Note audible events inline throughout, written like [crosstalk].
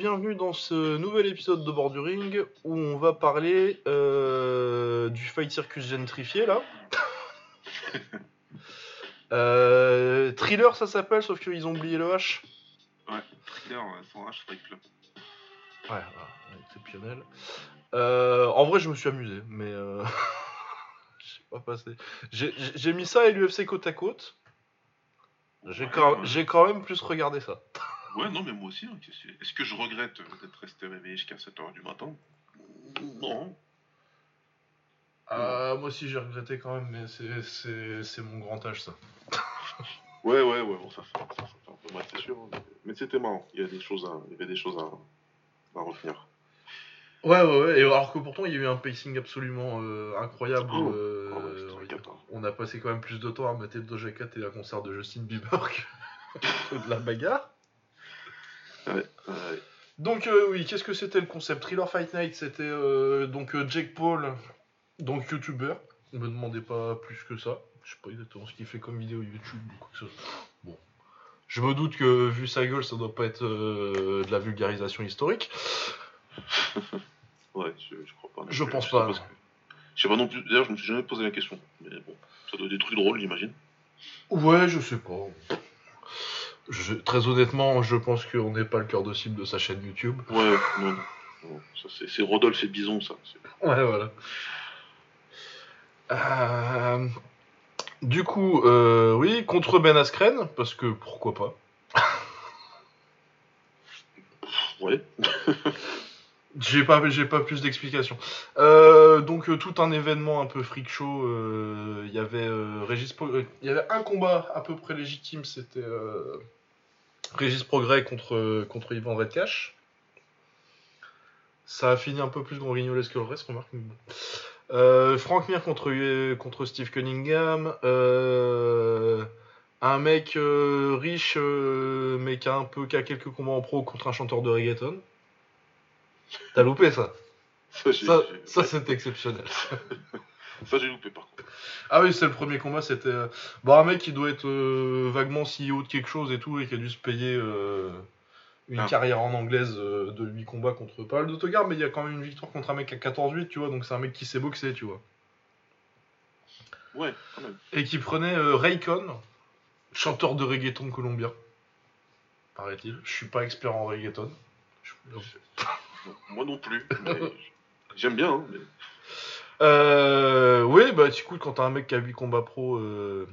Bienvenue dans ce nouvel épisode de Borduring où on va parler euh, du Fight Circus gentrifié là. [laughs] Euh, thriller ça s'appelle sauf qu'ils ont oublié le H. Ouais, thriller ouais, sans H, Fight Club. Ouais, voilà, exceptionnel. Euh, en vrai je me suis amusé mais [laughs] j'ai pas passé. J'ai- mis ça et l'UFC côte à côte. J'ai Ouais, quand, ouais. j'ai quand même plus regardé ça. [laughs] Ouais, non, mais moi aussi. hein, Est-ce que je regrette euh, d'être resté réveillé jusqu'à 7h du matin? Non. Euh, moi aussi j'ai regretté quand même mais c'est- mon grand âge ça. [laughs] Ouais, ouais, ouais, bon, ça fait, ça fait un peu mal, c'est sûr. hein, mais- c'était marrant. Il y, a des choses à, il y avait des choses à, à retenir. Ouais, ouais, ouais. Et alors que pourtant, il y a eu un pacing absolument euh, incroyable. Oh. euh, ouais, cata. on a passé quand même plus de temps à mater Doja Cat et un concert de Justin Bieber que [laughs] de la bagarre. Ouais, ouais. Donc, euh, oui, qu'est-ce que c'était le concept? Thriller Fight Night, c'était euh, donc euh, Jake Paul, donc YouTuber. Me demandez pas plus que ça. Je sais pas exactement ce qu'il fait comme vidéo YouTube ou quoi que ce soit. Bon. Je me doute que, vu sa gueule, ça doit pas être euh, de la vulgarisation historique. [laughs] Ouais, je, je crois pas. Je plus, pense pas, que- Je sais pas non plus. D'ailleurs, je me suis jamais posé la question. Mais bon, ça doit être des trucs drôles, j'imagine. Ouais, je sais pas. Je- très honnêtement, je pense qu'on n'est pas le cœur de cible de sa chaîne YouTube. Ouais, non, non. c'est, Rodolphe et Bison, ça. Ouais, voilà. Euh, Du coup, euh, oui, contre Ben Askren, parce que pourquoi pas. Ouais. [laughs] J'ai pas, j'ai pas plus d'explications. Euh, donc euh, tout un événement un peu freak show. Il y avait Régis, Pro- il y avait un combat à peu près légitime. C'était Régis Progrès contre contre Ivan Redcash. Ça a fini un peu plus grignolesque que le reste, remarque. Euh, Frank Mir contre contre Steve Cunningham. Euh, un mec euh, riche euh, mais qui a un peu qui a quelques combats en pro contre un chanteur de reggaeton. T'as loupé ça Ça, Ça, ouais, exceptionnel. [laughs] ça, j'ai loupé par contre. Ah oui, c'est le premier combat, c'était euh, bon, un mec qui doit être euh, vaguement CEO de quelque chose et tout, et qui a dû se payer euh, une Ah. carrière en anglaise euh, de 8 combats contre pas mal d'autogardes, mais il y a quand même une victoire contre un mec à 14-8, tu vois, donc c'est un mec qui sait boxer, tu vois. Ouais, quand même. Et qui prenait Raycon, chanteur de reggaeton colombien, paraît-il. Je suis pas expert en reggaeton. [laughs] Moi non plus. mais J'aime bien, hein, mais. Euh, oui, bah écoute, quand t'as un mec qui a 8 combats pro euh,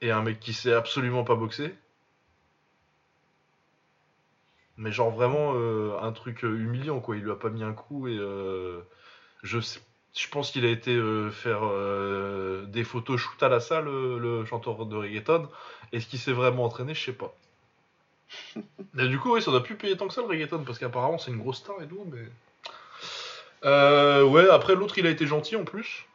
et un mec qui sait absolument pas boxer, mais genre vraiment euh, un truc euh, humiliant quoi, il lui a pas mis un coup et je sais, je pense qu'il a été euh, faire euh, des photos shoot à la salle, le chanteur de reggaeton, est-ce qu'il s'est vraiment entraîné, je sais pas. [laughs] Et du coup, oui, ça doit plus payer tant que ça le reggaeton parce qu'apparemment c'est une grosse star et tout, mais. Euh, ouais, après l'autre il a été gentil en plus.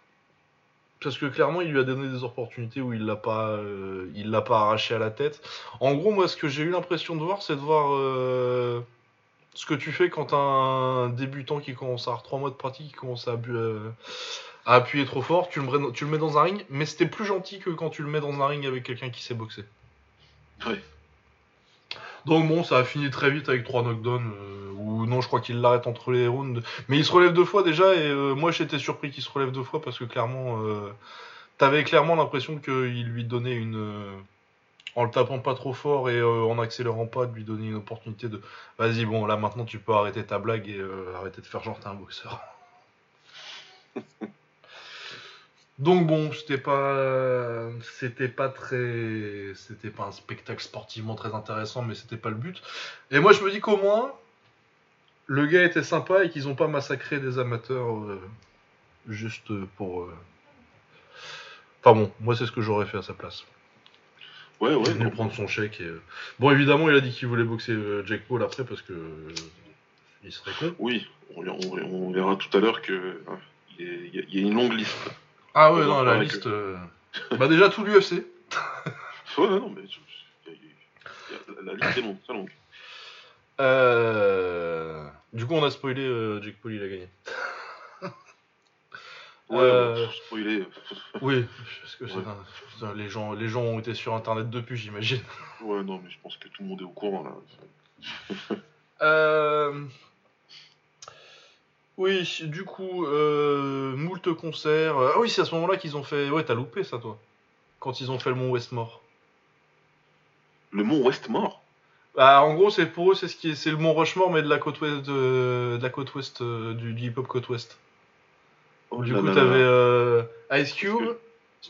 Parce que clairement il lui a donné des opportunités où il l'a pas, euh, il l'a pas arraché à la tête. En gros, moi ce que j'ai eu l'impression de voir, c'est de voir euh, ce que tu fais quand un débutant qui commence à avoir 3 mois de pratique, qui commence à, appuyer trop fort, tu le, mets dans- tu le mets dans un ring, mais c'était plus gentil que quand tu le mets dans un ring avec quelqu'un qui sait boxer. Ouais. Donc bon, ça a fini très vite avec trois knockdowns. Ou non, je crois qu'il l'arrête entre les rounds. Mais il se relève deux fois déjà, et euh, moi j'étais surpris qu'il se relève deux fois parce que clairement, euh, t'avais clairement l'impression qu'il lui donnait une. euh, en le tapant pas trop fort et en accélérant pas, de lui donner une opportunité de. Vas-y, bon, là maintenant tu peux arrêter ta blague et arrêter de faire genre t'es un boxeur. [laughs] Donc bon, c'était pas, c'était pas très, c'était pas un spectacle sportivement très intéressant, mais c'était pas le but. Et moi je me dis qu'au moins, le gars était sympa et qu'ils ont pas massacré des amateurs euh, juste pour. euh, Enfin bon, moi c'est ce que j'aurais fait à sa place. Ouais, Il ouais. non. prendre son chèque et. euh, Bon évidemment il a dit qu'il voulait boxer Jack Paul après parce que il serait con. Oui, on, on- on verra tout à l'heure que hein, il y, a- il y il une longue liste. Ah ouais non la liste. Bah déjà tout l'UFC. Ouais, non, mais il il la liste est longue, très longue. Euh... Du coup, on a spoilé, euh, Jake Paul, il a gagné. [laughs] Ouais, Euh, bon, spoiler. [laughs] Oui, parce que Ouais. putain, les, gens, les gens ont été sur internet depuis, j'imagine. Ouais, non, mais je pense que tout le monde est au courant là. [laughs] Euh, Oui, du coup, euh... moult concerts. Ah oui, c'est à ce moment-là qu'ils ont fait. Ouais, t'as loupé ça, toi. Quand ils ont fait le Mont Westmore. Le mont Westmore? Bah, en gros, c'est pour eux, c'est ce qui est, c'est le Mont Rushmore, mais de la côte ouest, de, de la côte ouest euh, du, du hip-hop côte ouest. Oh Du là coup, là t'avais euh, Ice Cube, Parce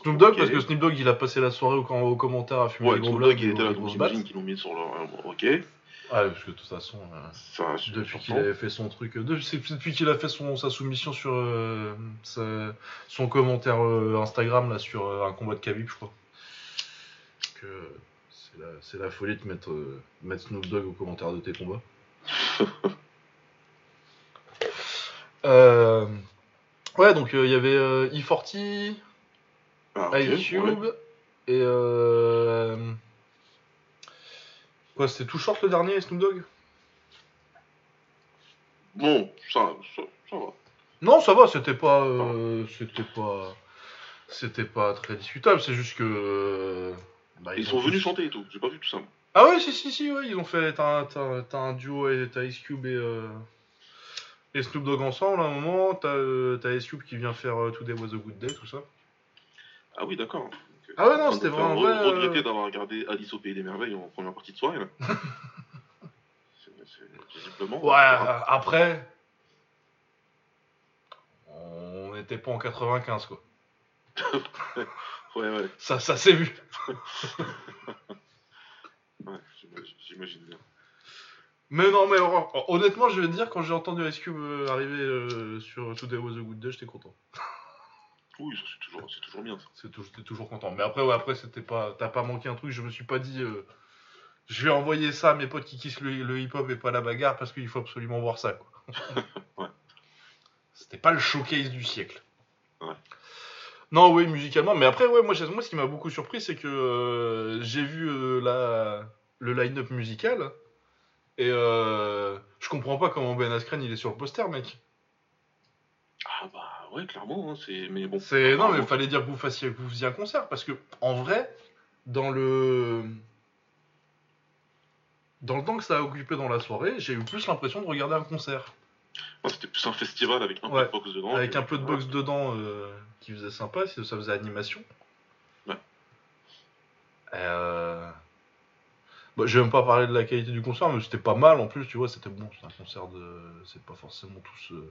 Snoop Dogg, Ok. parce que Snoop Dogg, il a passé la soirée au, au commentaire à fumer Ouais, Snoop Dogg, il était là, donc j'imagine qu'ils l'ont mis sur leur. Ok. Ah, parce que de toute façon, euh, depuis qu'il avait fait son truc, euh, de- depuis qu'il a fait son, sa soumission sur euh, sa- son commentaire euh, Instagram là sur euh, un combat de Khabib, je crois. Que c'est la, folie de mettre, euh, mettre Snoop Dogg au commentaire de tes combats. [laughs] Euh, ouais, donc euh, il y avait euh, E40, Ah, ok, Ice Cube ouais. et euh... quoi c'était tout short le dernier Snoop Dogg? Bon, ça, ça, ça va. Non ça va c'était pas euh, c'était pas c'était pas très discutable c'est juste que euh, bah, Ils ont sont venus chanter et tout, j'ai pas vu tout ça. ah ouais si si si ouais ils ont fait t'as un- t'as t'as un duo et t'as Ice Cube et euh, et Snoop Dogg ensemble à un moment t'as euh, t'as Ice Cube qui vient faire euh, Today Was a Good Day tout ça Ah oui, d'accord. Ah ouais, non, c'était vraiment re- vrai, euh. regretter d'avoir regardé Alice au Pays des Merveilles en première partie de soirée, là. [laughs] C'est- c'est- Visiblement. Ouais, euh, après, on n'était pas en 95, quoi. [laughs] Ouais, ouais, Ça, ça s'est vu. [laughs] ouais, j'imagine- bien. Mais non, mais hon- honnêtement, je vais te dire, quand j'ai entendu Ice Cube euh, arriver euh, sur Today Was a Good Day, j'étais content. [laughs] Oui, c'est toujours, c'est toujours bien. C'est toujours content. Mais après, ouais, après, c'était pas, t'as pas manqué un truc. Je me suis pas dit, euh, je vais envoyer ça à mes potes qui kissent le, le hip-hop et pas la bagarre parce qu'il faut absolument voir ça, quoi. [laughs] Ouais. C'était pas le showcase du siècle. Ouais. Non, oui, musicalement. Mais après, ouais, moi, moi ce qui m'a beaucoup surpris, c'est que euh, j'ai vu euh, la, le line-up musical et euh, je comprends pas comment Ben Askren il est sur le poster, mec. Ah bah ouais, clairement, hein, c'est... Mais bon. C'est non, mais fallait dire que vous fassiez, que vous faisiez un concert parce que en vrai, dans le dans le temps que ça a occupé dans la soirée, j'ai eu plus l'impression de regarder un concert C'était plus un festival avec un Ouais, peu de boxe dedans. avec un peu de boxe dedans euh, qui faisait sympa, si ça faisait animation. Ouais. Euh... Bah, je vais même pas parler de la qualité du concert, mais c'était pas mal en plus, tu vois, c'était bon. C'est un concert de, c'est pas forcément tous euh,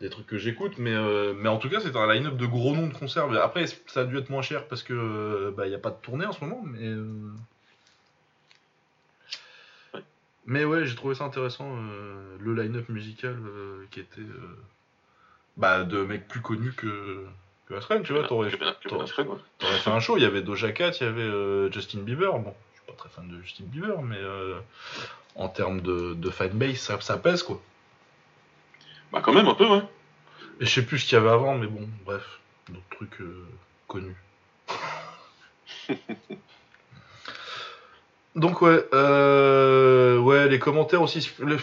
des trucs que j'écoute, mais euh, mais en tout cas, c'était un line-up de gros noms de concerts. Après, ça a dû être moins cher parce que bah y a pas de tournée en ce moment, mais. Mais ouais, j'ai trouvé ça intéressant euh, le line-up musical euh, qui était euh, bah de mecs plus connus que que tu vois, t'aurais Ben t'aurais- fait un show, il y avait Doja Cat, il y avait Justin Bieber. Bon, je suis pas très fan de Justin Bieber, mais en termes de, de fanbase, ça, ça pèse quoi. Bah quand même, un peu, ouais. Et je sais plus ce qu'il y avait avant, mais bon, bref, d'autres trucs connus. [laughs] Donc ouais, euh, ouais, les commentaires aussi. le-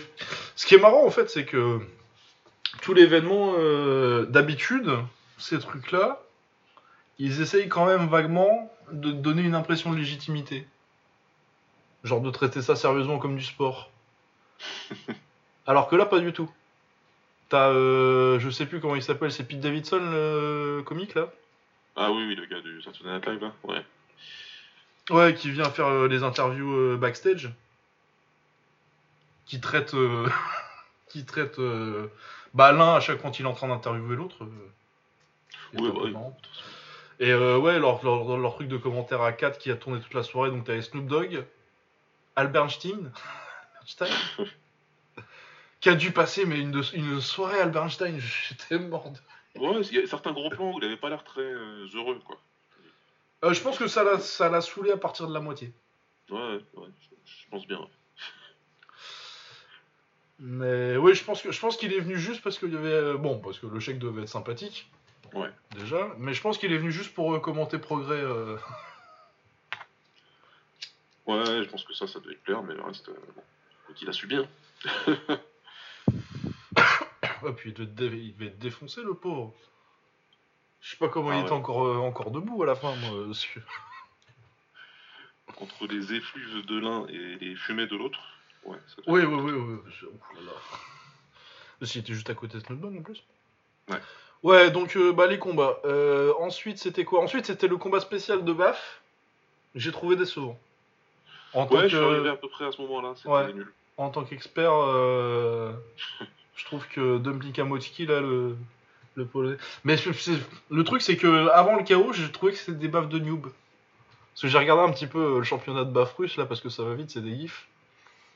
Ce qui est marrant en fait, c'est que tout l'événement, euh, d'habitude, ces trucs-là, ils essayent quand même vaguement de donner une impression de légitimité. Genre de traiter ça sérieusement comme du sport. [laughs] Alors que là, pas du tout. T'as, euh, je sais plus comment il s'appelle, c'est Pete Davidson, le comique là? Ah oui, oui, le gars du Saturday Night Live, là. Ouais. Ouais, qui vient faire euh, les interviews euh, backstage. Qui traite. euh, [laughs] qui traite. euh, bah, l'un à chaque fois qu'il est en train d'interviewer l'autre. euh, Oui, bah oui. Et euh, ouais, leur, leur, leur truc de commentaire à 4 qui a tourné toute la soirée, donc t'avais Snoop Dogg, Albert Einstein, [laughs] Einstein, qui a dû passer mais une, de- une soirée Albert Einstein, [laughs] j'étais mort de Ouais, il y a certains gros plans où il avait pas l'air très euh, heureux, quoi. Euh, je pense que ça l'a, ça l'a saoulé à partir de la moitié. Ouais, ouais, je, pense bien. Mais oui, je pense que je pense qu'il est venu juste parce qu'il y avait euh, bon parce que le chèque devait être sympathique. Ouais. Déjà, mais je pense qu'il est venu juste pour euh, commenter progrès. euh. [laughs] Ouais, je pense que ça, ça devait lui plaire, mais le reste, euh, bon. Écoute, il a su bien. Ouais, [coughs] [coughs] puis il devait, être il devait être défoncer le pauvre. Je sais pas comment Ah il ouais. était encore euh, encore debout à la fin, moi. parce que- Entre les effluves de l'un et les fumées de l'autre. Ouais, ça- Oui, oui, oui, oui. là. Parce qu'il était juste à côté de Snowbone en plus. Ouais. Ouais, donc euh, bah, les combats. Euh, ensuite, c'était quoi? Ensuite, c'était le combat spécial de Baf. J'ai trouvé décevant. En tant Ouais, je suis arrivé à peu près à ce moment-là, c'était Ouais. nul. en tant qu'expert, euh, [laughs] je trouve que Dumpling Kamotski, là, le, le polonais. Mais c'est- le truc, c'est que avant le chaos, j'ai trouvé que c'était des baffes de noob. Parce que j'ai regardé un petit peu euh, le championnat de baffes russe, là, parce que ça va vite, c'est des gifs.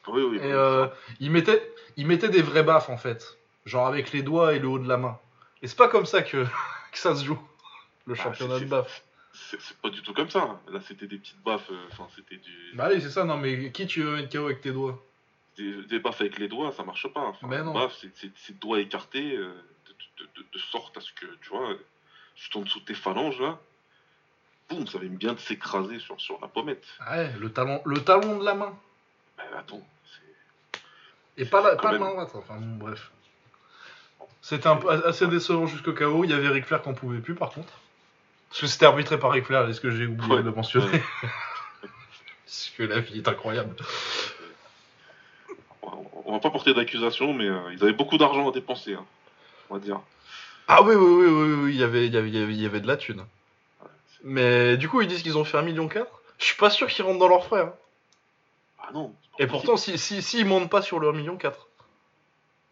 Oui, oui. Et euh, ça. il, mettait, il mettait des vrais baffes, en fait. Genre avec les doigts et le haut de la main. Et c'est pas comme ça que, [laughs] que ça se joue, le Bah, championnat c'est- de baffes. C'est c'est pas du tout comme ça. Là, c'était des petites baffes. euh, Enfin, c'était du. Bah oui, c'est ça, non, mais qui tu veux mettre KO avec tes doigts? Des, des baffes avec les doigts, ça marche pas. Enfin, Mais non. Baffes, c'est- c'est c'est doigts écartés euh, de, de- de- de sorte à ce que, tu vois, juste en dessous de tes phalanges, là, boum, ça va bien de s'écraser sur, sur la pommette. Ouais, le talon, le talon de la main. Ben, attends. Et pas la, pas même. main droite, enfin bon, bref. C'était un peu assez décevant jusqu'au chaos. Il y avait Ric Flair qu'on pouvait plus par contre. Parce que c'était arbitré par Ric Flair, est-ce que j'ai oublié Ouais. de le mentionner Ouais. [laughs] Parce que la vie est incroyable. On on va pas porter d'accusation, mais euh, ils avaient beaucoup d'argent à dépenser, hein, on va dire. Ah oui, oui, oui, oui, oui, il y avait, il y avait, il y avait, de la thune. Ouais, Mais du coup, ils disent qu'ils ont fait 1,4 million. Je suis pas sûr qu'ils rentrent dans leurs frais. hein. Ah non. c'est pas Et pourtant, possible. si, si, si ils montent pas sur le 1,4 million.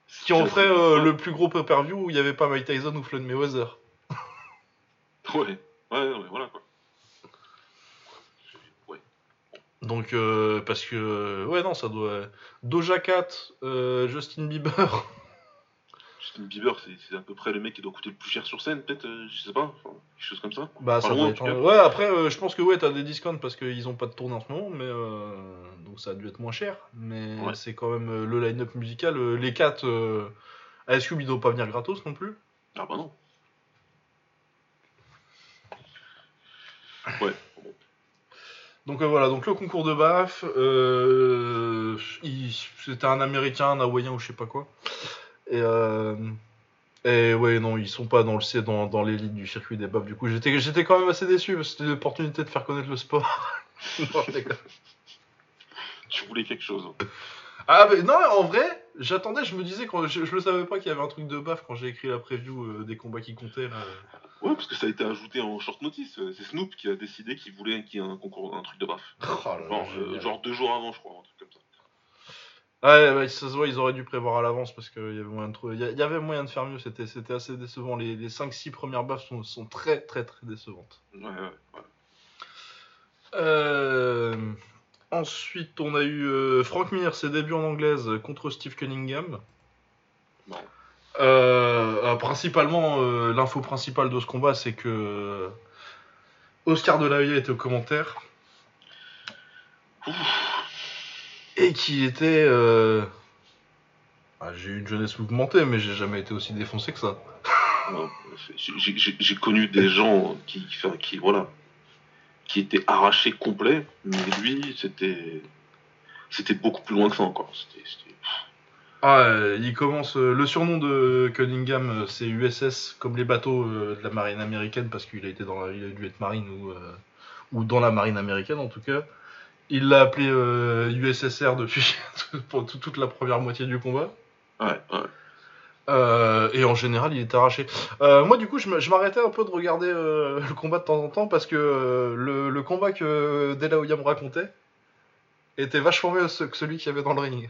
Ce qui en ferait euh, le plus gros pay-per-view où il y avait pas Mike Tyson ou Floyd Mayweather. [laughs] Ouais, ouais, ouais, voilà quoi. Ouais. Donc, euh, parce que, euh, ouais, non, ça doit. Doja Cat, euh, Justin Bieber. [laughs] Justin Bieber, c'est à peu près le mec qui doit coûter le plus cher sur scène, peut-être, euh, je sais pas, enfin, quelque chose comme ça. Bah, ça loin, être. Ouais, après, euh, je pense que, ouais, t'as des discounts parce qu'ils ont pas de tournée en ce moment, mais. euh, Donc, ça a dû être moins cher. Mais Ouais. c'est quand même le line-up musical. les 4. Euh... Ice Cube, ils doivent pas venir gratos non plus. Ah bah non. Ouais. Donc euh, voilà, donc le concours de BAF, euh, c'était un américain, un hawaïen ou je sais pas quoi. Et, euh, et ouais, non, ils sont pas dans le dans, dans l'élite du circuit des BAF. Du coup, j'étais j'étais quand même assez déçu parce que c'était l'opportunité de faire connaître le sport. [laughs] Non, tu voulais quelque chose. hein. ah mais non, en vrai, j'attendais, je me disais quand je, je le savais pas qu'il y avait un truc de BAF quand j'ai écrit la preview euh, des combats qui comptaient. Là. Ouais, parce que ça a été ajouté en short notice. euh, C'est Snoop qui a décidé qu'il voulait qu'il y ait un concours, un truc de baf. Oh là euh, genre deux jours avant, je crois, un truc comme ça. Ouais, ouais, ça se voit, ils auraient dû prévoir à l'avance parce qu'il y avait moyen de trouver. Il y avait moyen de faire mieux, c'était c'était assez décevant. Les, les 5-6 premières baffes sont, sont très très très décevantes. Ouais, ouais, ouais. Euh, Ensuite, on a eu euh, Frank Mir, ses débuts en anglaise contre Steve Cunningham. Euh, principalement, l'info principale de ce combat, c'est que Oscar de la Hoya était au commentaire et qui était. euh, ah, j'ai eu une jeunesse mouvementée, mais j'ai jamais été aussi défoncé que ça. J'ai- connu des gens qui, enfin, qui, voilà, qui étaient arrachés complets, mais lui, c'était, c'était beaucoup plus loin que ça encore. Ah, euh, il commence. euh, le surnom de Cunningham, c'est USS, comme les bateaux de la marine américaine, parce qu'il a été dans la, il a dû être marine ou, euh, ou dans la marine américaine en tout cas. Il l'a appelé euh, USSR depuis [laughs] pour tout- toute la première moitié du combat. Ouais, ouais. Euh, et en général, il est arraché. Euh, moi, du coup, je m'arrêtais un peu de regarder euh, [laughs] le combat de temps en temps parce que le, le combat que De La Hoya me racontait était vachement mieux que celui qu'il y avait dans le ring.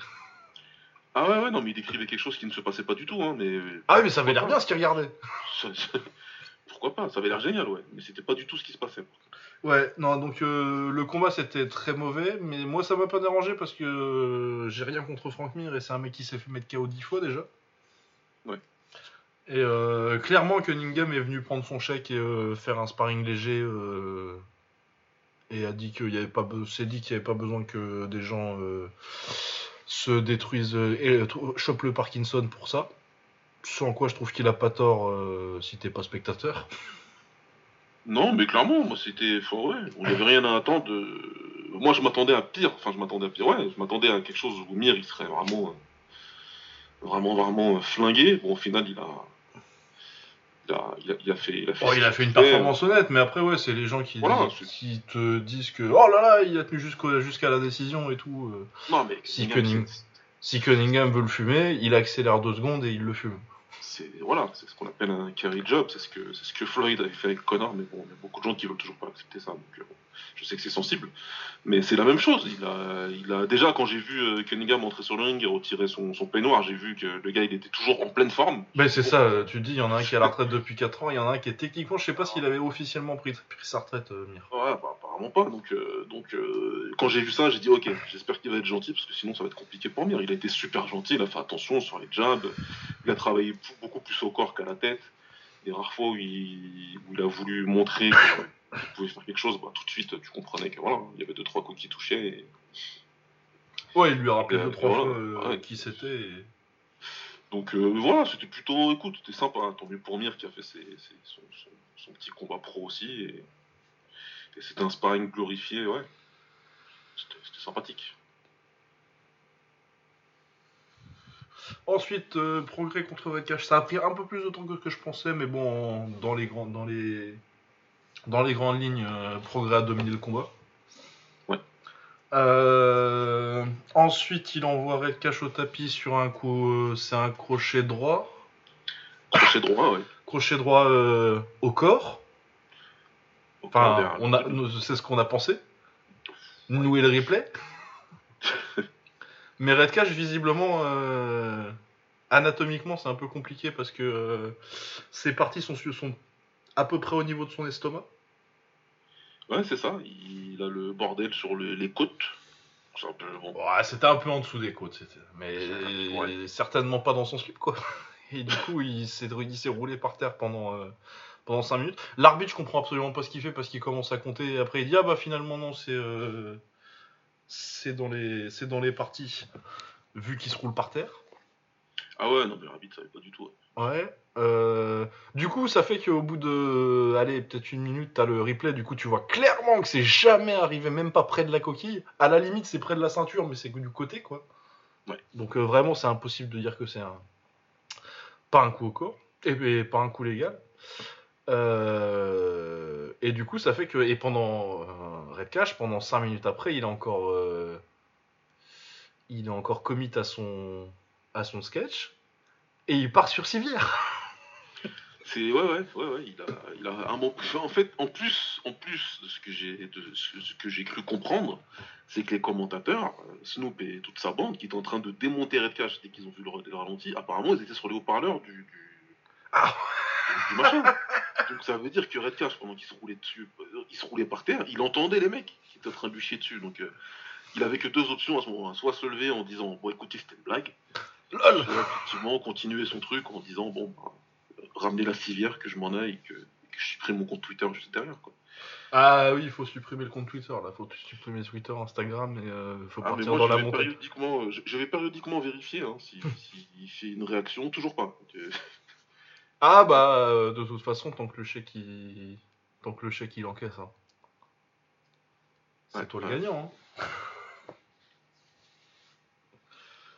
Ah ouais, ouais, non, mais il décrivait quelque chose qui ne se passait pas du tout, hein, mais. Ah oui, mais ça avait l'air bien ce qu'il regardait. Pourquoi pas Ça avait l'air génial, ouais, mais c'était pas du tout ce qui se passait. Ouais, non, donc euh, le combat c'était très mauvais, mais moi ça m'a pas dérangé parce que euh, j'ai rien contre Frank Mir et c'est un mec qui s'est fait mettre KO 10 fois déjà. Ouais. Et euh, clairement, Cunningham est venu prendre son chèque et euh, faire un sparring léger et a dit qu'il y avait pas, s'est dit qu'il y avait pas besoin que des gens se détruisent et chopent le Parkinson pour ça. Sans quoi je trouve qu'il a pas tort euh, si t'es pas spectateur. Non, mais clairement, moi c'était. enfin, ouais, on n'avait rien à attendre. de- Moi je m'attendais à pire, enfin je m'attendais à pire, ouais, je m'attendais à quelque chose où Mir il serait vraiment. euh, Vraiment, vraiment euh, flingué. Bon, au final, il a. Il a, il a- il a fait, il a fait, Oh, ce il a fait une performance honnête, mais après, ouais, c'est les gens qui, Voilà, qui te disent que oh là là, il a tenu jusqu'à la décision et tout. euh. Non, mais Si Cunningham, Si Cunningham veut le fumer, il accélère deux secondes et il le fume. C'est voilà, c'est ce qu'on appelle un carry job, c'est ce que c'est ce que Floyd avait fait avec Connor, mais bon, il y a beaucoup de gens qui veulent toujours pas accepter ça, donc euh, je sais que c'est sensible, mais c'est la même chose. Il a, il a déjà quand j'ai vu euh, Cunningham entrer sur le ring et retirer son, son peignoir, j'ai vu que le gars il était toujours en pleine forme. Mais c'est ça, euh, tu dis, il y en a un qui est à la retraite depuis 4 ans, il y en a un qui est techniquement, je sais pas s'il avait officiellement pris, pris sa retraite, euh, Mir. Ouais, bah, apparemment pas. Donc, euh, donc euh, quand j'ai vu ça, j'ai dit ok, j'espère qu'il va être gentil parce que sinon ça va être compliqué pour Mir. Il a été super gentil, il a fait attention sur les jabs, il a travaillé beaucoup plus au corps qu'à la tête. Les rares fois où il, où il a voulu montrer qu'il pouvait faire quelque chose, bah, tout de suite tu comprenais que voilà, il y avait deux trois coups qui touchaient. et- Ouais, il lui a rappelé Euh, deux, trois voilà, fois euh, ouais. qui c'était. et- Donc euh, voilà, c'était plutôt, écoute, c'était sympa. hein. Tant mieux pour Mir qui a fait ses- ses- son, son- son petit combat pro aussi. Et, et c'était un sparring glorifié, ouais. C'était sympathique. Ensuite, euh, progrès contre Redcash. Ça a pris un peu plus de temps que je pensais, mais bon, dans les, grands, dans les, dans les grandes lignes, euh, progrès a dominé le combat. Ouais. Euh, ensuite, il envoie Redcash au tapis sur un coup. euh, c'est un crochet droit. Crochet droit, ouais. Crochet droit euh, au corps. Enfin, on a, c'est ce qu'on a pensé. Nous et le replay. [laughs] Mais Redcash, visiblement, euh, anatomiquement, c'est un peu compliqué parce que euh, ses parties sont à peu près au niveau de son estomac. Ouais, c'est ça. Il a le bordel sur le- les côtes. C'est un peu bon. Ouais, c'était un peu en dessous des côtes, c'était- mais [laughs] Ouais. certainement pas dans son slip, quoi. [laughs] Et du coup, il s'est il s'est roulé par terre pendant, euh, pendant 5 minutes. L'arbitre, je comprends absolument pas ce qu'il fait parce qu'il commence à compter et après il dit Ah bah finalement, non, c'est euh, c'est dans, les- c'est dans les parties, vu qu'il se roule par terre. Ah ouais, non, mais l'arbitre savait pas du tout. ouais. Ouais. euh, du coup, ça fait qu'au bout de, allez, peut-être une minute, t'as le replay. Du coup, tu vois clairement que c'est jamais arrivé, même pas près de la coquille. À la limite, c'est près de la ceinture, mais c'est que du côté, quoi. Ouais. Donc euh, vraiment, c'est impossible de dire que c'est un, pas un coup au corps, et, et pas un coup légal. Euh, et du coup, ça fait que, et pendant Red Cash, pendant 5 minutes après, il est encore, il est encore commit à son, à son sketch, et il part sur civière. [laughs] C'est ouais, ouais, ouais, ouais. Il a, il a un bon. En fait, en plus, en plus de ce que j'ai, de ce que j'ai cru comprendre, c'est que les commentateurs, euh, Snoop et toute sa bande, qui étaient en train de démonter Red Cash dès qu'ils ont vu le, le ralenti, apparemment, ils étaient sur les haut-parleurs du, du, Ah. du machin. Donc ça veut dire que Red Cash, pendant qu'il se roulait dessus, euh, il se roulait par terre, il entendait les mecs qui étaient en train de lui chier dessus. Donc euh, il avait que deux options à ce moment-là. Soit se lever en disant bon écoutez c'était une blague, Lol. soit effectivement continuer son truc en disant bon bah, ramener la civière que je m'en aille et que, et que je supprime mon compte Twitter juste derrière quoi. Ah oui, il faut supprimer le compte Twitter, là. Faut supprimer Twitter, Instagram, et euh, faut Ah partir moi dans la montagne. périodiquement, euh, je, je vais périodiquement vérifier hein, si, [laughs] si il fait une réaction, toujours pas. Euh, [laughs] Ah bah, euh, de toute façon, tant que le chèque, il... Tant que le chèque, il encaisse, hein. C'est Ouais, toi le gagnant, hein. [laughs]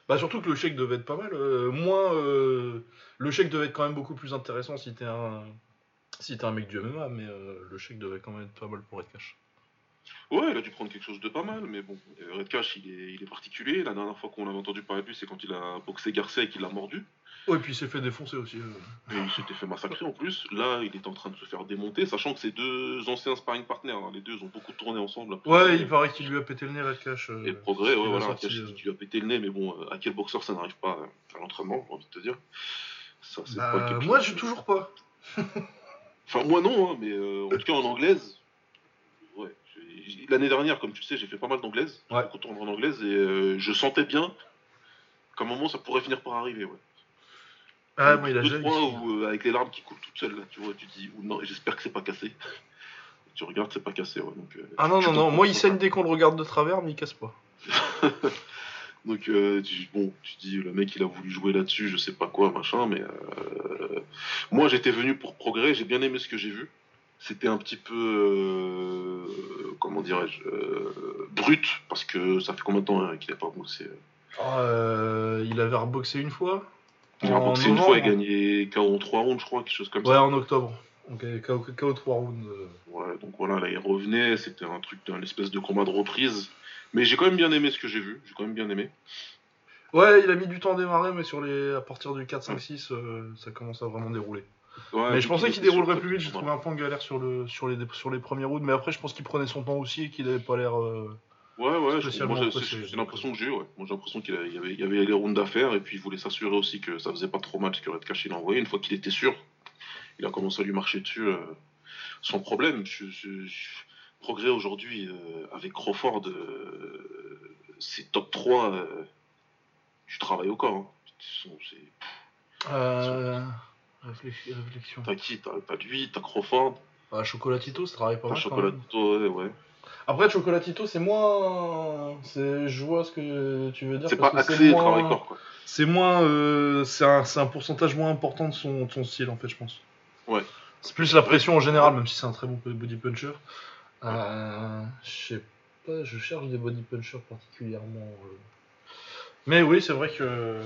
Bah surtout que le chèque devait être pas mal. euh, euh, le chèque devait être quand même beaucoup plus intéressant si t'es un, si t'es un mec du MMA, mais euh, le chèque devait quand même être pas mal pour être cash. Ouais, il a dû prendre quelque chose de pas mal, mais bon, euh, Red Cash, il est, il est particulier. La dernière fois qu'on avait entendu parler de lui, c'est quand il a boxé Garcia et qu'il l'a mordu. Ouais, et puis il s'est fait défoncer aussi. euh. Et il s'était fait massacrer en plus. Là, il est en train de se faire démonter, sachant que c'est deux anciens sparring partners. hein. Les deux ils ont beaucoup tourné ensemble. après. Ouais, il paraît qu'il lui a pété le nez Red Cash. euh, Et le progrès, ouais, voilà, Cash, euh. qui lui a pété le nez, mais bon, euh, à quel boxeur ça n'arrive pas euh, à l'entraînement, j'ai envie de te dire. Ça, c'est Bah, pas quelque moi, j'ai toujours pas. Enfin, moi non, hein, mais euh, en tout cas en anglaise. L'année dernière, comme tu le sais, j'ai fait pas mal d'anglaise. Ouais. beaucoup tourné en anglaise et euh, je sentais bien qu'à un moment ça pourrait finir par arriver. Ouais. Ah, moi, il a jamais. où, euh, avec les larmes qui coulent toutes seules, là, tu vois, tu dis, ou non, j'espère que c'est pas cassé. tu regardes, c'est pas cassé, ouais. Donc, euh, Ah non, non, non, moi il saigne dès qu'on le regarde de travers, mais il casse pas. [laughs] Donc, euh, tu, bon, tu dis, le mec, il a voulu jouer là-dessus, je sais pas quoi, machin, mais euh, moi, j'étais venu pour progrès, j'ai bien aimé ce que j'ai vu. C'était un petit peu, euh, comment dirais-je, brut, parce que ça fait combien de temps hein, qu'il a pas boxé Euh, il avait reboxé une fois? Il a En boxé une fois, novembre. gagné KO en 3 rounds, je crois, quelque chose comme Ouais, ça. en octobre. Ok, KO, KO 3 rounds. euh. Ouais, donc voilà, là il revenait, c'était un truc, un espèce de combat de reprise. Mais j'ai quand même bien aimé ce que j'ai vu, j'ai quand même bien aimé. Ouais, il a mis du temps à démarrer, mais sur les... à partir du 4, 5, 6, euh, ça commence à vraiment dérouler. Ouais, mais je donc pensais il qu'il déroulerait le plus vite, j'ai trouvé un peu en galère sur, le... sur, les... sur les premiers rounds, mais après je pense qu'il prenait son temps aussi et qu'il avait pas l'air... euh, Ouais, ouais, j'ai- l'impression que j'ai eu, ouais. Moi j'ai l'impression qu'il y avait, il y avait les rounds d'affaires et puis il voulait s'assurer aussi que ça faisait pas trop mal ce que Red Cash il a envoyé. Une fois qu'il était sûr, il a commencé à lui marcher dessus euh, sans problème. Je, je- je- Progrès aujourd'hui euh, avec Crawford, euh, c'est top 3 euh, du travail au corps. hein. Sont- Réflexion. T'as qui? T'as lui, t'as Crawford, Ah, Chocolatito, ça travaille pas mal. quand Chocolatito, ouais, ouais. Après, Chocolatito, c'est moins. Je vois ce que tu veux dire. C'est pas que axé moins- travail corps quoi. C'est moins. euh, C'est un... un pourcentage moins important de son... de son style, en fait, je pense. Ouais. C'est plus la pression en général, même si c'est un très bon body puncher. Euh... Je sais pas, je cherche des body punchers particulièrement. euh. Mais oui, c'est vrai que.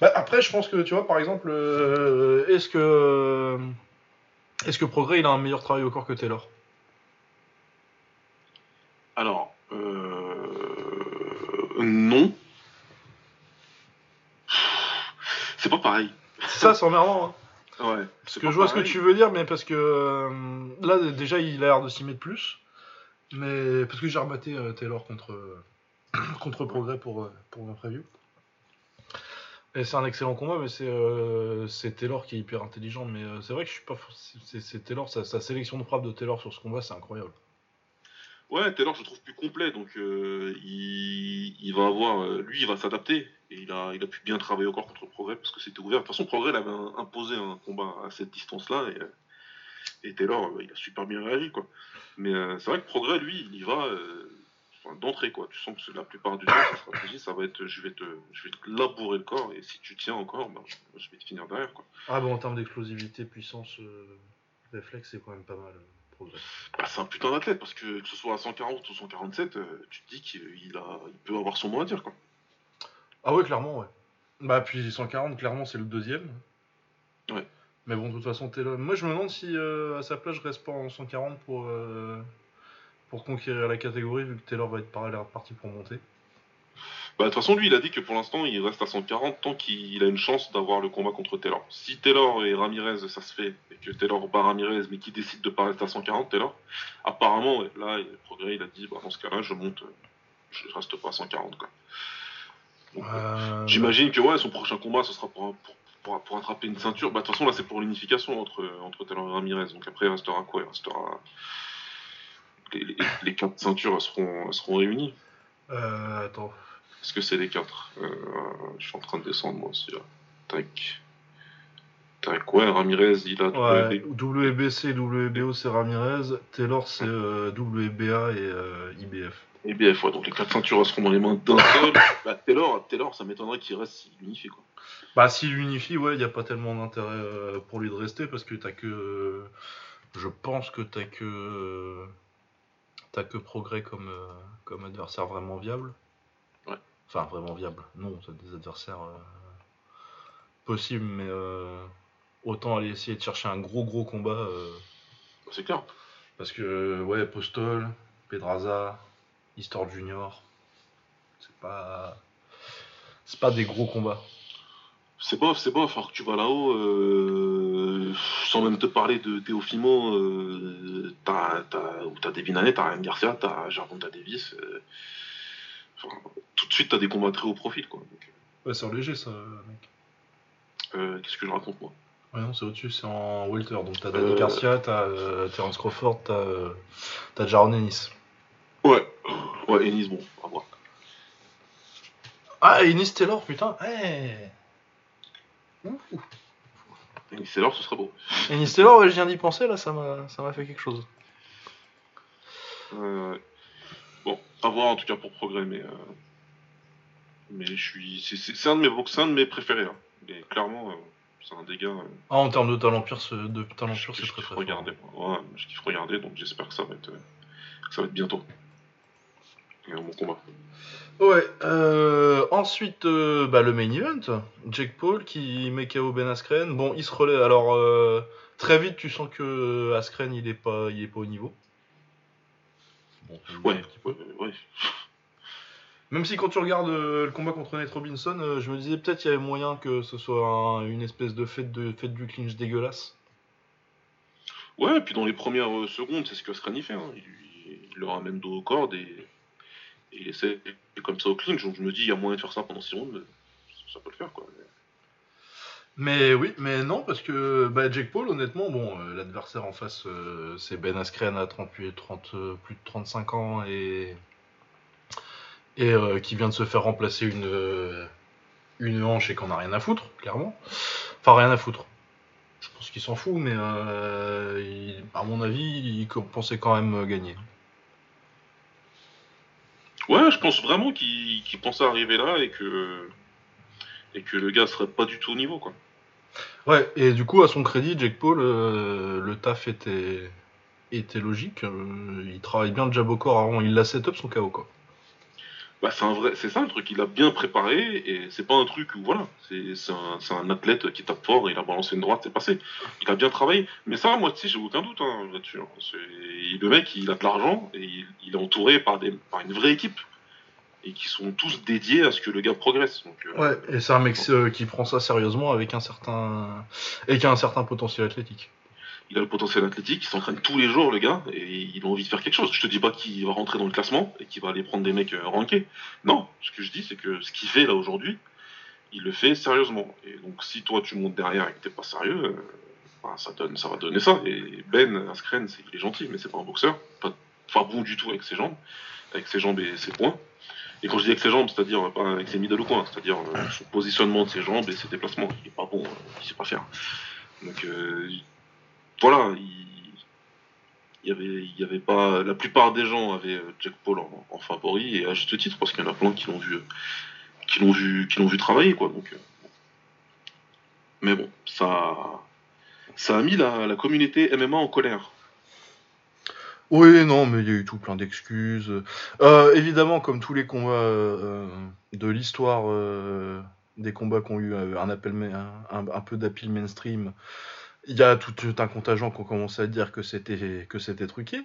Bah, après, je pense que, tu vois, par exemple, est-ce que. Est-ce que Progrès, il a un meilleur travail au corps que Taylor? Alors, euh... non. C'est pas pareil. Ça, c'est emmerdant. Hein. Ouais. Parce que je vois ce que tu veux dire, mais parce que euh, là, déjà, il a l'air de s'y mettre plus. Mais parce que j'ai rebatté euh, Taylor contre, euh, [coughs] contre Progrès pour, pour ma preview. Et c'est un excellent combat, mais c'est Taylor qui est hyper intelligent. Mais c'est vrai que je suis pas. C'est Taylor, sa, sa sélection de frappe de Taylor sur ce combat, c'est incroyable. Ouais, Taylor, je le trouve plus complet, donc euh, il, va avoir, euh, lui, il va s'adapter et il a, il a pu bien travailler encore contre Progrès parce que c'était ouvert. De toute façon, Progrès avait imposé un combat à cette distance-là et, euh, Taylor, euh, il a super bien réagi, quoi. Mais euh, c'est vrai que Progrès, lui, il y va d'entrée, quoi. Tu sens que la plupart du temps, sa stratégie, ça va être, je vais te, je vais te labourer le corps et si tu tiens encore, ben, je vais te finir derrière, quoi. Ah, bon, en termes d'explosivité, puissance, réflexe, c'est quand même pas mal. Progrès. Bah, c'est un putain d'athlète parce que que ce soit à 140 ou 147, euh, tu te dis qu'il il a, il peut avoir son mot à dire, quoi. Ah ouais, clairement, ouais. Bah, puis 140, clairement, c'est le deuxième. Ouais. Mais bon, de toute façon, Taylor... Moi, je me demande si, euh, à sa place, je reste pas en 140 pour, euh, pour conquérir la catégorie, vu que Taylor va être par- parti pour monter. Bah, de toute façon, lui, il a dit que pour l'instant, il reste à 140 tant qu'il a une chance d'avoir le combat contre Taylor. Si Taylor et Ramirez, ça se fait, et que Taylor bat Ramirez, mais qu'il décide de pas rester à 140, Taylor, apparemment, là, il- Progrès, il a dit, bah, dans ce cas-là, je monte, euh, je reste pas à 140, quoi. Euh, Euh, J'imagine que ouais, son prochain combat, ce sera pour, pour, pour, pour attraper une ceinture. Bah, de toute façon, là, c'est pour l'unification entre, entre Taylor et Ramirez. Donc après, il restera quoi? Il restera. Les, les, les quatre ceintures seront, seront réunies. euh, attends. Est-ce que c'est les quatre Euh, Je suis en train de descendre moi aussi là. Tac. Tac, ouais, Ramirez, il a Ouais. WBC, WBO, c'est Ramirez. Taylor, c'est euh, WBA et euh, IBF. et BF, ouais, donc les quatre ceintures elles seront dans les mains d'un seul. [coughs] bah, Taylor, Taylor, ça m'étonnerait qu'il reste s'il unifie quoi. Bah, s'il unifie, ouais, il n'y a pas tellement d'intérêt pour lui de rester parce que t'as que. je pense que t'as que. t'as que Progrès comme, comme adversaire vraiment viable. Enfin, vraiment viable. Non, t'as des adversaires euh, possibles, mais euh, autant aller essayer de chercher un gros gros combat. euh, C'est clair. parce que, ouais, Postol, Pedraza, Histoire Junior, c'est pas. C'est pas des gros combats. C'est bof, c'est bof. Alors que tu vas là-haut, euh, sans même te parler de Teofimo, euh, t'as, t'as, ou t'as Devin Haney, t'as Ryan Garcia, t'as Gervonta Davis. euh, enfin, tout de suite, t'as des combats très haut profil, quoi. Donc, Ouais, c'est en léger ça, mec. euh, qu'est-ce que je raconte, moi? Ouais, non, c'est au-dessus, c'est en welter. Donc t'as Danny Euh. Garcia, t'as euh, Terence Crawford, t'as euh, t'as Jaron Ennis. Ouais. Ouais, Ennis, bon, à voir. Ah, Ennis Taylor, putain. Hey. Ouh. Ennis Taylor, ce serait beau. Ennis Taylor, ouais, je viens d'y penser, là, ça m'a ça m'a fait quelque chose. Euh, à voir en tout cas pour progrès, mais. euh, mais je suis. C'est, un de mes box- c'est un de mes préférés. hein. Mais clairement, euh, c'est un gars. euh, Ah, en termes de talent pur, je, c'est je très kiffe très fort. regarder. moi. Ouais, je kiffe regarder, donc j'espère que ça va être, que ça va être bientôt. et un bon combat. Ouais, euh, ensuite, euh, bah, le main event, Jake Paul qui met KO Ben Askren. Bon, il se relève. Alors, euh, très vite, tu sens que Askren, il est pas, il est pas au niveau. Bon, Ouais, un petit peu. euh, ouais. Même si quand tu regardes euh, le combat contre Nate Robinson, euh, je me disais peut-être il y avait moyen que ce soit un- une espèce de fête, de fête du clinch dégueulasse. Ouais, et puis dans les premières euh, secondes, c'est ce que y fait. hein. Il, il le ramène dos aux cordes et, et il essaie et comme ça au clinch. Donc je me dis, il y a moyen de faire ça pendant 6 rounds, ça peut le faire quoi. Mais oui, mais non, parce que bah, Jake Paul, honnêtement, bon, euh, l'adversaire en face, euh, c'est Ben Askren à 38, 30, euh, plus de 35 ans et, et qui vient de se faire remplacer une, une hanche et qu'on a rien à foutre, clairement. Enfin, rien à foutre. Je pense qu'il s'en fout, mais à mon avis, il pensait quand même gagner. Ouais, je pense vraiment qu'il qu'il pensait arriver là et que et que le gars serait pas du tout au niveau quoi. Ouais, et du coup, à son crédit, Jake Paul, euh, le taf était, était logique. euh, il travaille bien le jab au corps avant, il l'a set up son KO, quoi. Bah c'est un vrai, c'est ça le truc. Il a bien préparé et c'est pas un truc où voilà, c'est c'est un, c'est un athlète qui tape fort, il a balancé une droite, c'est passé. Il a bien travaillé. Mais ça, moi, tu sais, j'ai aucun doute hein, là-dessus. hein. C'est- Le mec, il a de l'argent et il, il est entouré par des par une vraie équipe et qui sont tous dédiés à ce que le gars progresse. Donc, euh, Ouais, et c'est un mec euh, qui prend ça sérieusement avec un certain. et qui a un certain potentiel athlétique. il a le potentiel athlétique, il s'entraîne tous les jours, le gars, et il a envie de faire quelque chose. Je te dis pas qu'il va rentrer dans le classement et qu'il va aller prendre des mecs euh, rankés. Non, ce que je dis, c'est que ce qu'il fait là aujourd'hui, il le fait sérieusement. Et donc, si toi tu montes derrière et que t'es pas sérieux, euh, bah, ça, donne, ça va donner ça. Et Ben Askren, il est gentil, mais c'est pas un boxeur, pas, pas bon du tout avec ses jambes, avec ses jambes et ses poings. Et quand je dis avec ses jambes, c'est-à-dire euh, pas avec ses middle ou c'est-à-dire euh, son positionnement de ses jambes et ses déplacements, il est pas bon, euh, il sait pas faire. Donc euh, voilà, il, y avait, il avait pas, la plupart des gens avaient euh, Jack Paul en, favori et à juste titre parce qu'il y en a plein qui l'ont vu, euh, qui l'ont vu, qui l'ont vu travailler quoi. Donc, euh, mais bon, ça, ça a mis la communauté MMA en colère. Oui, non, mais il y a eu tout plein d'excuses. Euh, évidemment, comme tous les combats euh, de l'histoire euh, des combats qui ont eu un, appel, un, peu d'appel mainstream, il y a tout un contingent qui ont commencé à dire que c'était que c'était truqué.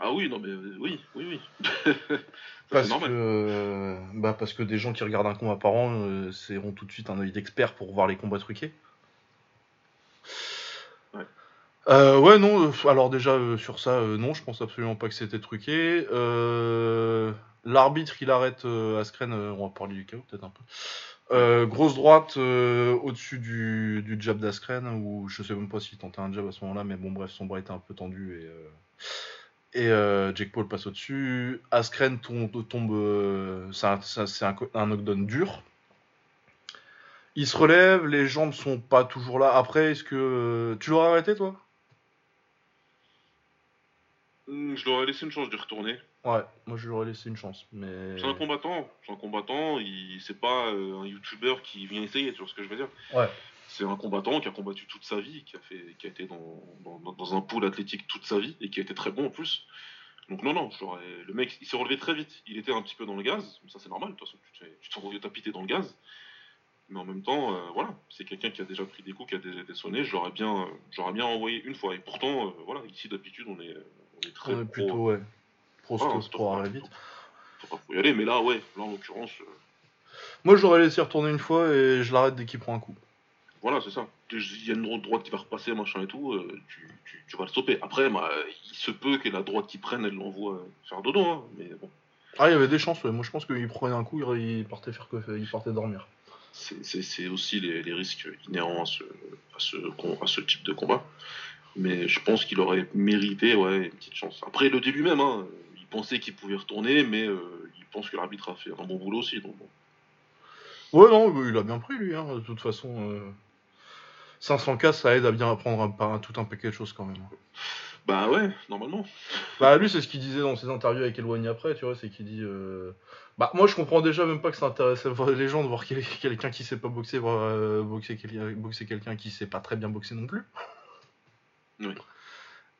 Ah oui, non mais oui, oui, oui. [laughs] Ça, Parce que, bah parce que des gens qui regardent un combat par an euh, c'est- ont tout de suite un œil d'expert pour voir les combats truqués. Euh, ouais, non, euh, alors déjà euh, sur ça, euh, non, je pense absolument pas que c'était truqué. L'arbitre il arrête Askren, on va parler du chaos peut-être un peu. Grosse droite au-dessus du, jab d'Askren, ou je sais même pas s'il tentait un jab à ce moment-là, mais bon, bref, son bras était un peu tendu et. Jake Paul passe au-dessus. Askren tombe, c'est un, un- un knockdown dur. Il se relève, les jambes sont pas toujours là. Après, est-ce que tu l'aurais arrêté toi? Je leur ai laissé une chance de retourner. Ouais, moi je lui aurais laissé une chance, mais. C'est un combattant, c'est un combattant, il c'est pas euh, un youtubeur qui vient essayer, tu vois ce que je veux dire Ouais. C'est un combattant qui a combattu toute sa vie, qui a fait qui a été dans, dans, dans un pool athlétique toute sa vie et qui a été très bon en plus. Donc non non, j'aurais- le mec il s'est relevé très vite, il était un petit peu dans le gaz, mais ça c'est normal, de toute façon tu te tapis, t'es dans le gaz. Mais en même temps, euh, voilà, c'est quelqu'un qui a déjà pris des coups, qui a déjà été sonné, j'aurais bien euh, j'aurais bien envoyé une fois. Et pourtant, euh, voilà, ici d'habitude on est très pro- plutôt, ouais. Pro Ah, ouais, vite. faut faut y aller, mais là ouais, là en l'occurrence. euh, Moi j'aurais laissé retourner une fois et je l'arrête dès qu'il prend un coup. Voilà, c'est ça. Il y a une droite- qui va repasser, machin et tout, euh, tu, tu, tu vas le stopper. Après, bah, il se peut que la droite qui prenne, elle l'envoie euh, faire dodo, hein, mais bon, Ah, il y avait des chances, ouais. Moi je pense qu'il prenait un coup, il partait faire il partait dormir. c'est- aussi les, les risques inhérents à ce, à, ce, à ce type de combat. Mais je pense qu'il aurait mérité ouais, une petite chance. Après, le début même, hein, il pensait qu'il pouvait retourner, mais euh, il pense que l'arbitre a fait un bon boulot aussi. Donc bon. Ouais, non, il a bien pris lui, hein. De toute façon, euh, 500K ça aide à bien apprendre un, un- tout un paquet de choses quand même. Bah ouais, normalement. Bah lui c'est ce qu'il disait dans ses interviews avec Eloigny après, tu vois, c'est qu'il dit euh, bah moi je comprends déjà même pas que ça intéresse les gens de voir quel- quelqu'un qui sait pas boxer voir euh, boxer quelqu'un qui sait pas très bien boxer non plus. Oui.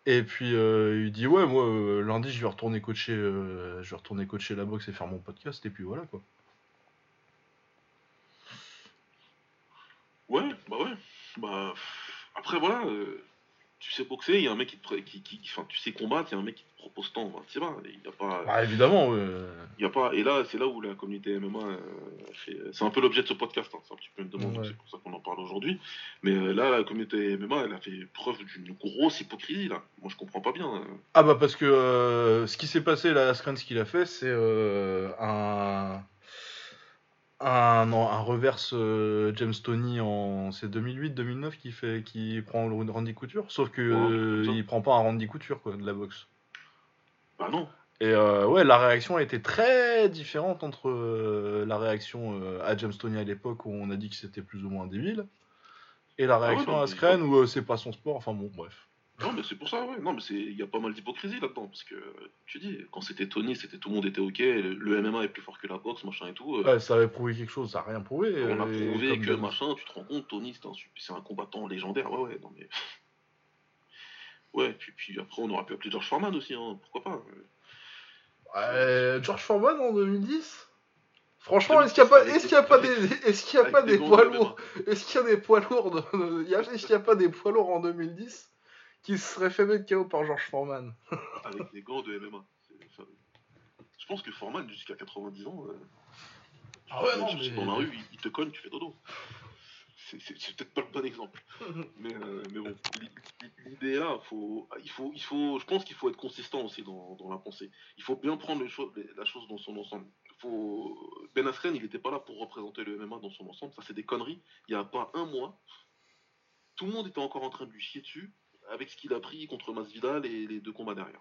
Et puis euh, il dit ouais moi euh, lundi je vais retourner coacher euh, je vais retourner coacher la boxe et faire mon podcast et puis voilà quoi. Ouais, bah ouais. Bah, après, voilà, tu sais boxer, il y a un mec qui te. Qui, qui, qui- tu sais combattre, il y a un mec qui te propose tant, tu vas. Il y a pas. Bah évidemment ouais. Il y a pas, et là, c'est là où la communauté MMA euh, fait. C'est un peu l'objet de ce podcast, hein, c'est un petit peu une demande, Ouais. c'est pour ça qu'on en parle aujourd'hui. Mais euh, là, la communauté MMA, elle a fait preuve d'une grosse hypocrisie, là. Moi, je comprends pas bien. euh. Ah bah parce que euh, ce qui s'est passé là, Askren, ce qu'il a fait, c'est euh, un, un non, un reverse euh, James Tony en c'est 2008-2009 qui fait qui prend le Randy Couture, sauf que euh, il prend pas un Randy Couture quoi de la boxe. Bah non. Et euh, ouais, la réaction a été très différente entre la réaction à James Tony à l'époque où on a dit que c'était plus ou moins débile et la ouais, réaction non, à Askren où c'est pas son sport. Enfin bon, bref. Non, mais c'est pour ça, ouais. Non, mais c'est, il y a pas mal d'hypocrisie là-dedans, parce que tu dis, quand c'était Tony, c'était tout le monde était ok, le, le MMA est plus fort que la boxe, machin et tout. euh, Ouais, ça avait prouvé quelque chose, ça a rien prouvé. On a euh, prouvé que machin, tu te rends compte, Tony, c'est un, c'est un combattant légendaire. Ouais, ouais, non mais. [laughs] Ouais, puis, puis après, on aurait pu appeler George Foreman aussi, hein, pourquoi pas. euh. George Foreman en 2010 Franchement, est-ce qu'il n'y a pas, est-ce qu'il y a pas des, est-ce qu'il y a pas des poids lourds, est-ce qu'il y a des poids lourds, [laughs] est-ce qu'il y a pas des poids lourds en 2010 qui se seraient fait mettre KO par George Foreman [laughs] Avec des gants de MMA. Je pense que Foreman, jusqu'à 90 ans, euh, Ah ouais, non, mais- dans la rue, il, il te cogne, tu fais dodo. C'est- C'est c'est peut-être pas le bon exemple. [laughs] Mais, euh, mais bon, l'i- l'idée là, faut, il faut, il faut, je pense qu'il faut être consistant aussi dans, dans la pensée. Il faut bien prendre la chose dans son ensemble. Faut... Ben Askren, il n'était pas là pour représenter le MMA dans son ensemble. Ça, c'est des conneries. Il n'y a pas un mois, tout le monde était encore en train de lui chier dessus avec ce qu'il a pris contre Masvidal et les deux combats derrière.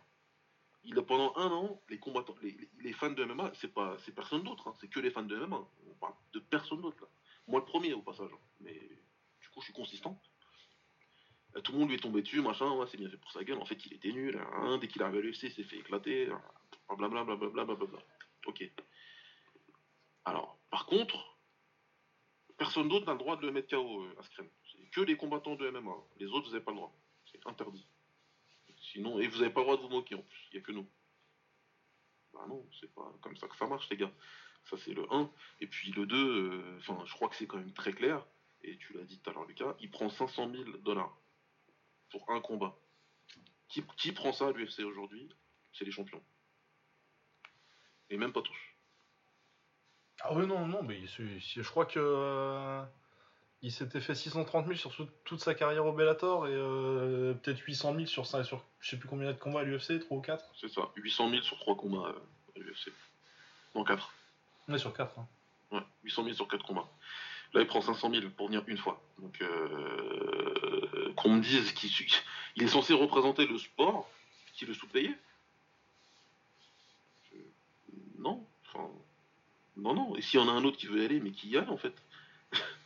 Il a pendant un an, les combattants, les, fans de MMA, c'est pas, c'est personne d'autre, hein, c'est que les fans de MMA. On parle de personne d'autre. Moi le premier au passage, mais du coup je suis consistant. Euh, Tout le monde lui est tombé dessus, machin, c'est bien fait pour sa gueule. En fait, il était nul. hein. Dès qu'il est arrivé à l'UFC, il s'est fait éclater. hein. Blablabla. Ok. Alors, par contre, personne d'autre n'a le droit de le mettre KO, euh, Askren. C'est que les combattants de MMA. Les autres, vous n'avez pas le droit. Interdit. Sinon, et vous n'avez pas le droit de vous moquer en plus. Il n'y a que nous. Bah non, c'est pas comme ça que ça marche, les gars. Ça, c'est le 1. Et puis le 2, euh, enfin, je crois que c'est quand même très clair. Et tu l'as dit tout à l'heure, Lucas, il prend 500 000 dollars pour un combat. Qui, prend ça à l'UFC aujourd'hui? C'est les champions. Et même pas tous. Ah ouais, non, non, mais je crois que euh, il s'était fait 630 000 sur toute sa carrière au Bellator et euh, peut-être 800 000 sur, ça- sur je sais plus combien de combats à l'UFC, 3 ou 4 C'est ça. 800 000 sur 3 combats euh, à l'UFC. Non, 4. Ouais, sur 4. hein. Ouais, 800 000 sur 4 combats. Là, il prend 500 000 pour venir une fois. Donc, euh, qu'on me dise qu'il [laughs] il est censé représenter le sport, qu'il est sous-payé Je- Non. Enfin, non, non. Et s'il y en a un autre qui veut y aller, mais qui y aille, en fait? [laughs]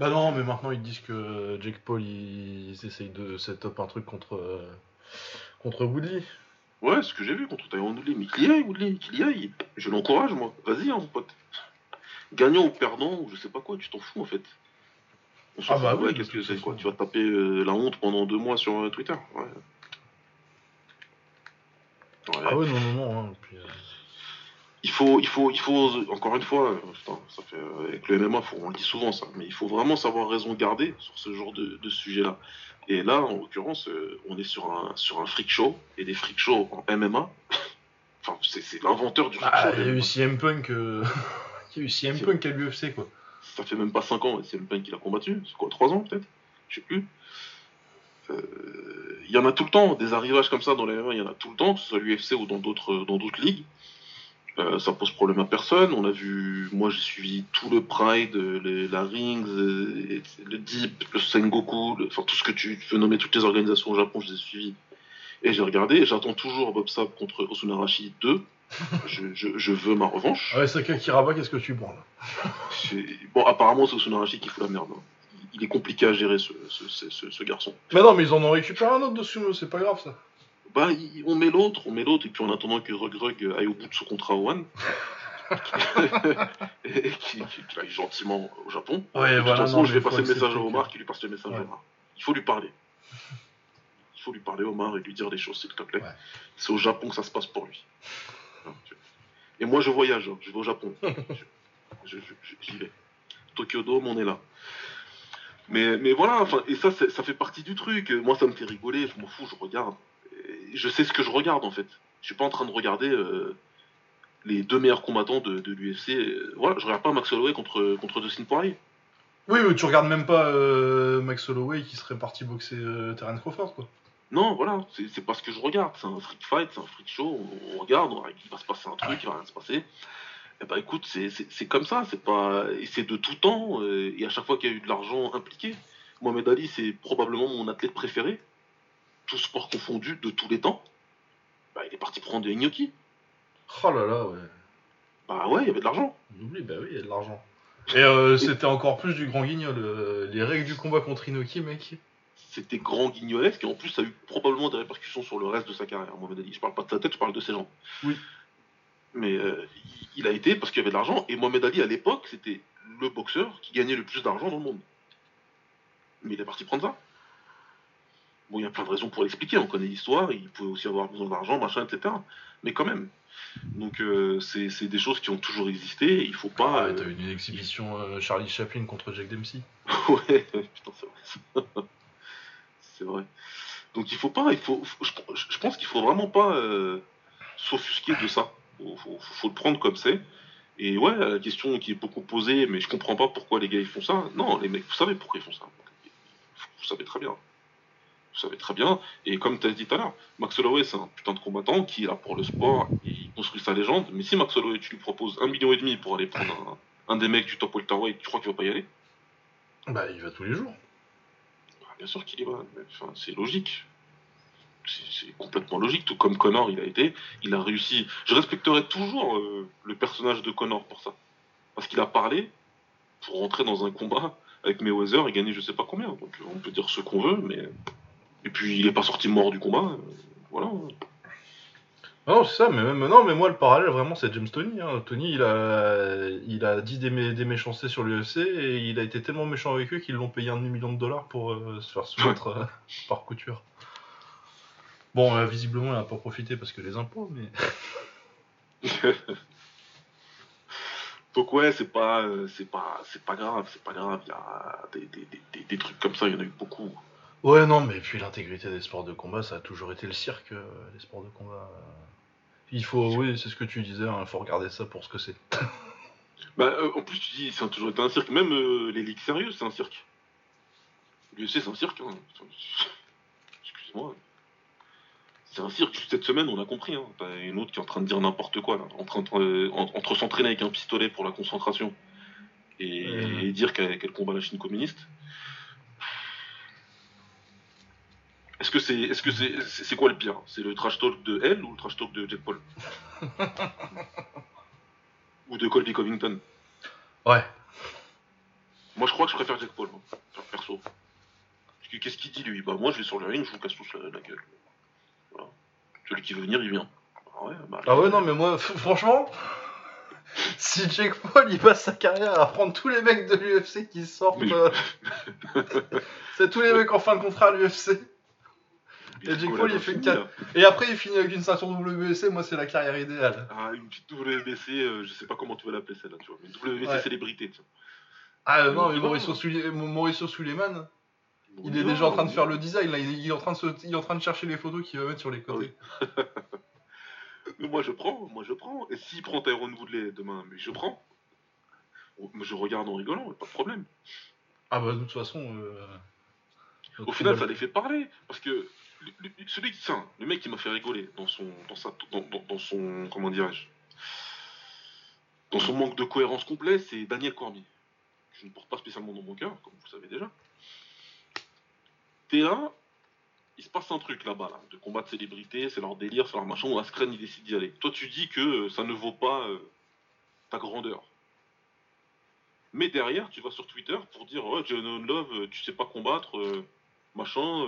Bah non, mais maintenant ils disent que Jake Paul ils, ils essayent de set up un truc contre, euh, contre Woodley. Ouais, ce que j'ai vu contre Tyron Woodley. Mais qu'il y aille, Woodley, qu'il y aille. Je l'encourage, moi. Vas-y, hein, mon pote. Gagnant ou perdant, ou je sais pas quoi, tu t'en fous, en fait. On s'en Ah bah ouais, qu'est-ce que c'est, quoi Tu vas taper euh, la honte pendant deux mois sur euh, Twitter. Ouais. Ouais. Ah ouais, non, non, non. hein, puis, euh, il faut, il faut, il faut, encore une fois, putain, ça fait, avec le MMA, faut- on le dit souvent ça, mais il faut vraiment savoir raison garder sur ce genre de, de sujet-là. Et là, en l'occurrence, euh, on est sur un, sur un freak show, et des freak shows en MMA, [laughs] enfin, c'est l'inventeur du freak Ah, show. il y a eu. CM Punk, euh, [laughs] il y a eu CM Punk à l'UFC quoi. Ça fait même pas 5 ans, le Punk qui l'a combattu, c'est quoi, 3 ans peut-être Je sais plus. Euh, Il y en a tout le temps, des arrivages comme ça dans les MMA, il y en a tout le temps, que ce soit l'UFC ou dans d'autres dans d'autres ligues. Euh, ça pose problème à personne. On a vu, moi j'ai suivi tout le Pride, les- la Rings, euh, le Deep, le Sengoku, le- enfin tout ce que tu veux nommer, toutes les organisations au Japon, je les ai suivies. Et j'ai regardé, et j'attends toujours Bob Sapp contre Osunarashi 2. [laughs] je, je, je veux ma revanche. Ouais, Saka Kiraba, qu'est-ce que tu prends là C'est- Bon, apparemment, c'est Osunarashi qui fout la merde. hein. Il est compliqué à gérer, ce, ce, ce- ce- ce garçon. Mais non, mais ils en ont récupéré un autre de sumo, c'est pas grave ça. Bah, il- on met l'autre, on met l'autre, et puis en attendant que Rug Rug aille au bout de son contrat au One, [laughs] et qu'il qu'il aille gentiment au Japon. Ouais, de voilà, toute façon, non, je vais passer le message à Omar, que- qui lui passe le message Ouais. à Omar. Il faut lui parler. Il faut lui parler Omar et lui dire des choses, s'il te plaît. Ouais. C'est au Japon que ça se passe pour lui. Et moi, je voyage, hein, je vais au Japon. [laughs] J'y vais. Tokyo Dome, on est là. Mais, mais voilà, enfin, et ça, ça fait partie du truc. Moi, ça me fait rigoler, je m'en fous, je regarde. Je sais ce que je regarde, en fait. Je suis pas en train de regarder euh, les deux meilleurs combattants de, de l'UFC. Euh, Voilà, je regarde pas Max Holloway contre, contre Dustin Poirier. Oui, mais tu regardes même pas euh, Max Holloway qui serait parti boxer Terence Crawford, quoi. Non, voilà, c'est pas ce que je regarde. C'est un freak fight, c'est un freak show. On, on regarde, on- il va se passer un truc, il va rien se passer. Et bah écoute, c'est- comme ça, c'est pas, et c'est de tout temps. Et à chaque fois qu'il y a eu de l'argent impliqué, Mohamed Ali, c'est probablement mon athlète préféré, tout sport confondu de tous les temps. Bah, il est parti prendre des gnocchis. Oh là là, ouais. Bah ouais, il y avait de l'argent. On oublie, bah oui, il y a de l'argent. Et euh, c'était encore plus du grand guignol. euh, les règles du combat contre Inoki, mec. C'était grand guignolesque et en plus, ça a eu probablement des répercussions sur le reste de sa carrière, Mohamed Ali. Je parle pas de sa tête, je parle de ses jambes. Oui. Mais euh, il- il a été parce qu'il y avait de l'argent et Mohamed Ali à l'époque, c'était le boxeur qui gagnait le plus d'argent dans le monde. Mais il est parti prendre ça. Bon, il y a plein de raisons pour l'expliquer, on connaît l'histoire, il pouvait aussi avoir besoin d'argent, machin, etc. Mais quand même. Donc euh, c'est des choses qui ont toujours existé, il faut pas... Ah, t'as eu une exhibition euh, Charlie Chaplin contre Jack Dempsey. [laughs] Ouais, putain, c'est vrai. [laughs] c'est vrai. Donc il faut pas, il faut, faut- je, je pense qu'il faut vraiment pas euh, s'offusquer de ça. Faut, faut, faut le prendre comme c'est. Et ouais, la question qui est beaucoup posée, mais je comprends pas pourquoi les gars ils font ça. Non, les mecs, vous savez pourquoi ils font ça. Vous savez très bien. Vous savez très bien. Et comme tu as dit tout à l'heure, Max Holloway c'est un putain de combattant qui est là pour le sport, il construit sa légende. Mais si Max Holloway tu lui proposes un million et demi pour aller prendre un, un des mecs du top welterweight, tu crois qu'il va pas y aller? Bah, il va tous les jours. Bah, Bien sûr qu'il y va, mais, enfin, c'est logique. C'est c'est complètement logique, tout comme Connor il a été, il a réussi. Je respecterai toujours euh, le personnage de Connor pour ça. Parce qu'il a parlé pour rentrer dans un combat avec Mayweather et gagner je sais pas combien. Donc on peut dire ce qu'on veut, mais. Et puis il est pas sorti mort du combat. euh, voilà. Non, c'est ça, mais même non, mais moi le parallèle vraiment c'est James Tony. hein. Tony il a, il a dit des, mé- des méchancetés sur l'UFC et il a été tellement méchant avec eux qu'ils l'ont payé un demi-million de dollars pour euh, se faire soumettre euh, par couture. Bon, euh, visiblement il n'a pas profité parce que les impôts, mais. [laughs] Donc ouais, c'est pas, c'est pas, c'est pas grave, c'est pas grave. Il y a des- des- des trucs comme ça, il y en a eu beaucoup. Ouais, non, mais puis l'intégrité des sports de combat, ça a toujours été le cirque, euh, les sports de combat. Il faut, oui, c'est ce que tu disais, il faut regarder ça pour ce que c'est. [laughs] Bah, euh, en plus, tu dis, ça a toujours été un cirque. Même euh, les ligues sérieuses, c'est un cirque. L'UFC, c'est un cirque. Hein. [laughs] Excuse-moi. C'est un cirque. Cette semaine, on a compris. Hein. T'as une autre qui est en train de dire n'importe quoi. Là. En train de- euh, en- entre s'entraîner avec un pistolet pour la concentration et, et dire qu'elle qu'elle combat la Chine communiste. Est-ce que c'est est-ce que c'est c'est quoi le pire? C'est le trash talk de elle ou le trash talk de Jack Paul? [laughs] Ou de Colby Covington? Ouais. Moi, je crois que je préfère Jack Paul, moi, per- perso. Parce que Qu'est-ce qu'il dit, lui? Bah, moi, je vais sur le ring, je vous casse tous la, la gueule. Voilà. Celui qui veut venir, il vient. Ah ouais, bah, Ah ouais, non, mais moi, franchement, [laughs] si Jake Paul il passe sa carrière à prendre tous les mecs de l'UFC qui sortent, euh, [laughs] c'est tous les mecs en fin de contrat à l'UFC. Et Jake Paul, il fait une finir. carte. Et après, il finit avec une ceinture WBC, moi, c'est la carrière idéale. Ah, une petite WBC, euh, je sais pas comment tu vas l'appeler celle-là, tu vois. Une WBC Ouais. célébrité, tiens. Ah euh, non, mais. Mauricio, Souli- Mauricio Suleiman, il est déjà en train de faire le design, là, il est en train de, se- il est en train de chercher les photos qu'il va mettre sur les côtés. [laughs] Mais moi, je prends, moi, je prends. Et s'il prend Tyrone Woodley demain, mais je prends. Oh, je regarde en rigolant, pas de problème. Ah bah, de toute façon. euh, Au final, ça les fait parler. Parce que le- celui qui, le mec qui m'a fait rigoler dans son, dans sa, dans, son, comment dirais-je, dans son manque de cohérence complet, c'est Daniel Cormier. Je ne porte pas spécialement dans mon cœur, comme vous le savez déjà. T'es là, il se passe un truc là-bas, là, de combat de célébrité, c'est leur délire, c'est leur machin, Askren il décide d'y aller. Toi tu dis que euh, ça ne vaut pas euh, ta grandeur. Mais derrière, tu vas sur Twitter pour dire Ouais, John Love, euh, tu sais pas combattre, machin,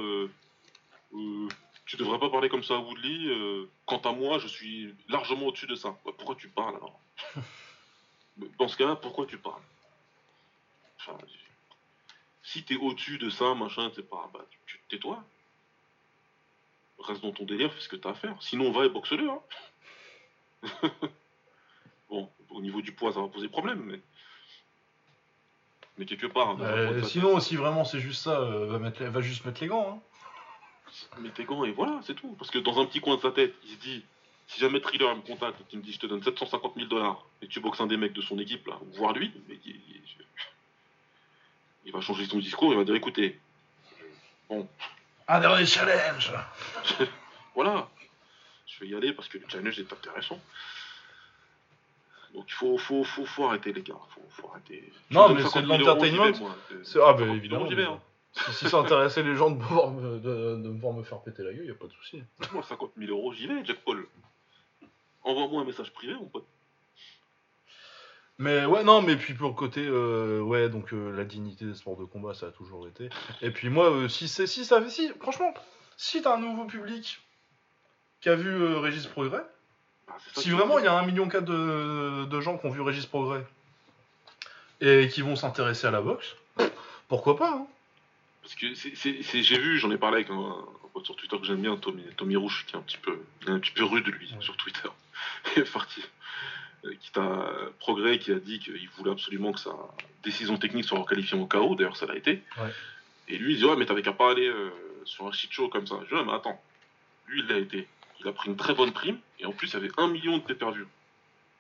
euh, tu devrais pas parler comme ça à Woodley. euh, quant à moi, je suis largement au-dessus de ça. Bah, pourquoi tu parles alors [laughs] Dans ce cas-là, pourquoi tu parles? Enfin, si t'es au-dessus de ça, machin, c'est pas. Bah, tu, tu tais-toi. reste dans ton délire, fais ce que t'as à faire. Sinon, va et boxe-le. Hein. [laughs] bon, au niveau du poids, ça va poser problème, mais. Mais quelque part. hein, Euh, sinon, si vraiment c'est juste ça, euh, va, mettre va juste mettre les gants. Hein. Mets tes gants et voilà, c'est tout. Parce que dans un petit coin de sa tête, il se dit si jamais Thriller me contacte et qu'il me dit je te donne 750 000 dollars et tu boxes un des mecs de son équipe, là, voire lui, mais il, il- il va changer son discours, il va dire écoutez, Un dernier challenge [laughs] voilà, je vais y aller parce que le challenge est intéressant. Donc il faut, faut, faut, faut arrêter les gars, faut, faut arrêter. Non, mais c'est 50 de 000 euros, j'y vais, l'entertainment. Ah, bah 50 000 évidemment. j'y vais, hein. Si, si ça intéressait les gens de, pouvoir me, de, de me voir me faire péter la gueule, y a pas de souci. Moi 50 000 euros, j'y vais, Jack Paul. Envoie-moi un message privé, mon pote. Mais ouais, non, mais puis pour le côté, euh, ouais, donc euh, la dignité des sports de combat, ça a toujours été. Et puis moi, euh, si c'est si ça fait si, franchement, si t'as un nouveau public qui a vu euh, Régis Progrès, Bah, si vraiment il y a un million quatre de, de gens qui ont vu Régis Progrès et qui vont s'intéresser à la boxe, pourquoi pas hein Parce que c'est, j'ai vu, j'en ai parlé avec un, un pote sur Twitter que j'aime bien, Tommy, Tommy Rouge, qui est un petit peu, un petit peu rude lui Ouais. sur Twitter. [laughs] Est parti. Euh, Qui t'a progrès, qui a dit qu'il voulait absolument que sa décision technique soit requalifiée au KO, d'ailleurs ça l'a été. Ouais. Et lui il dit ouais mais t'avais qu'à pas aller euh, sur un shit show comme ça. Je dis ouais mais attends, lui il l'a été. Il a pris une très bonne prime et en plus il y avait un million de pay-per-view.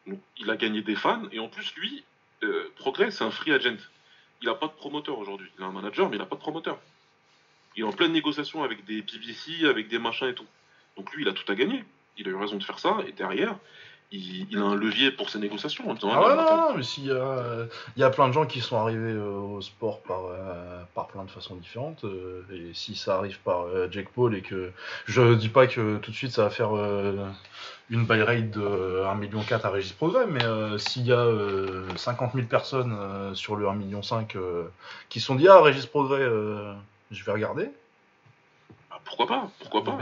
Donc il a gagné des fans et en plus lui, euh, progrès c'est un free agent. Il a pas de promoteur aujourd'hui. Il a un manager mais il a pas de promoteur. Il est en pleine négociation avec des PVC, avec des machins et tout. Donc lui, il a tout à gagner. Il a eu raison de faire ça. Et derrière, il, il a un levier pour ses négociations. En disant, Ah ouais, non, non, mais s'il y a, euh, y a plein de gens qui sont arrivés euh, au sport par, euh, par plein de façons différentes, euh, et si ça arrive par Jake Paul et que je dis pas que tout de suite ça va faire une buy rate de 1,4 million à Régis Progrès, mais s'il y a euh, 50 000 personnes sur le 1,5 million qui se sont dit Ah, Régis Progrès, je vais regarder, bah, pourquoi pas Pourquoi pas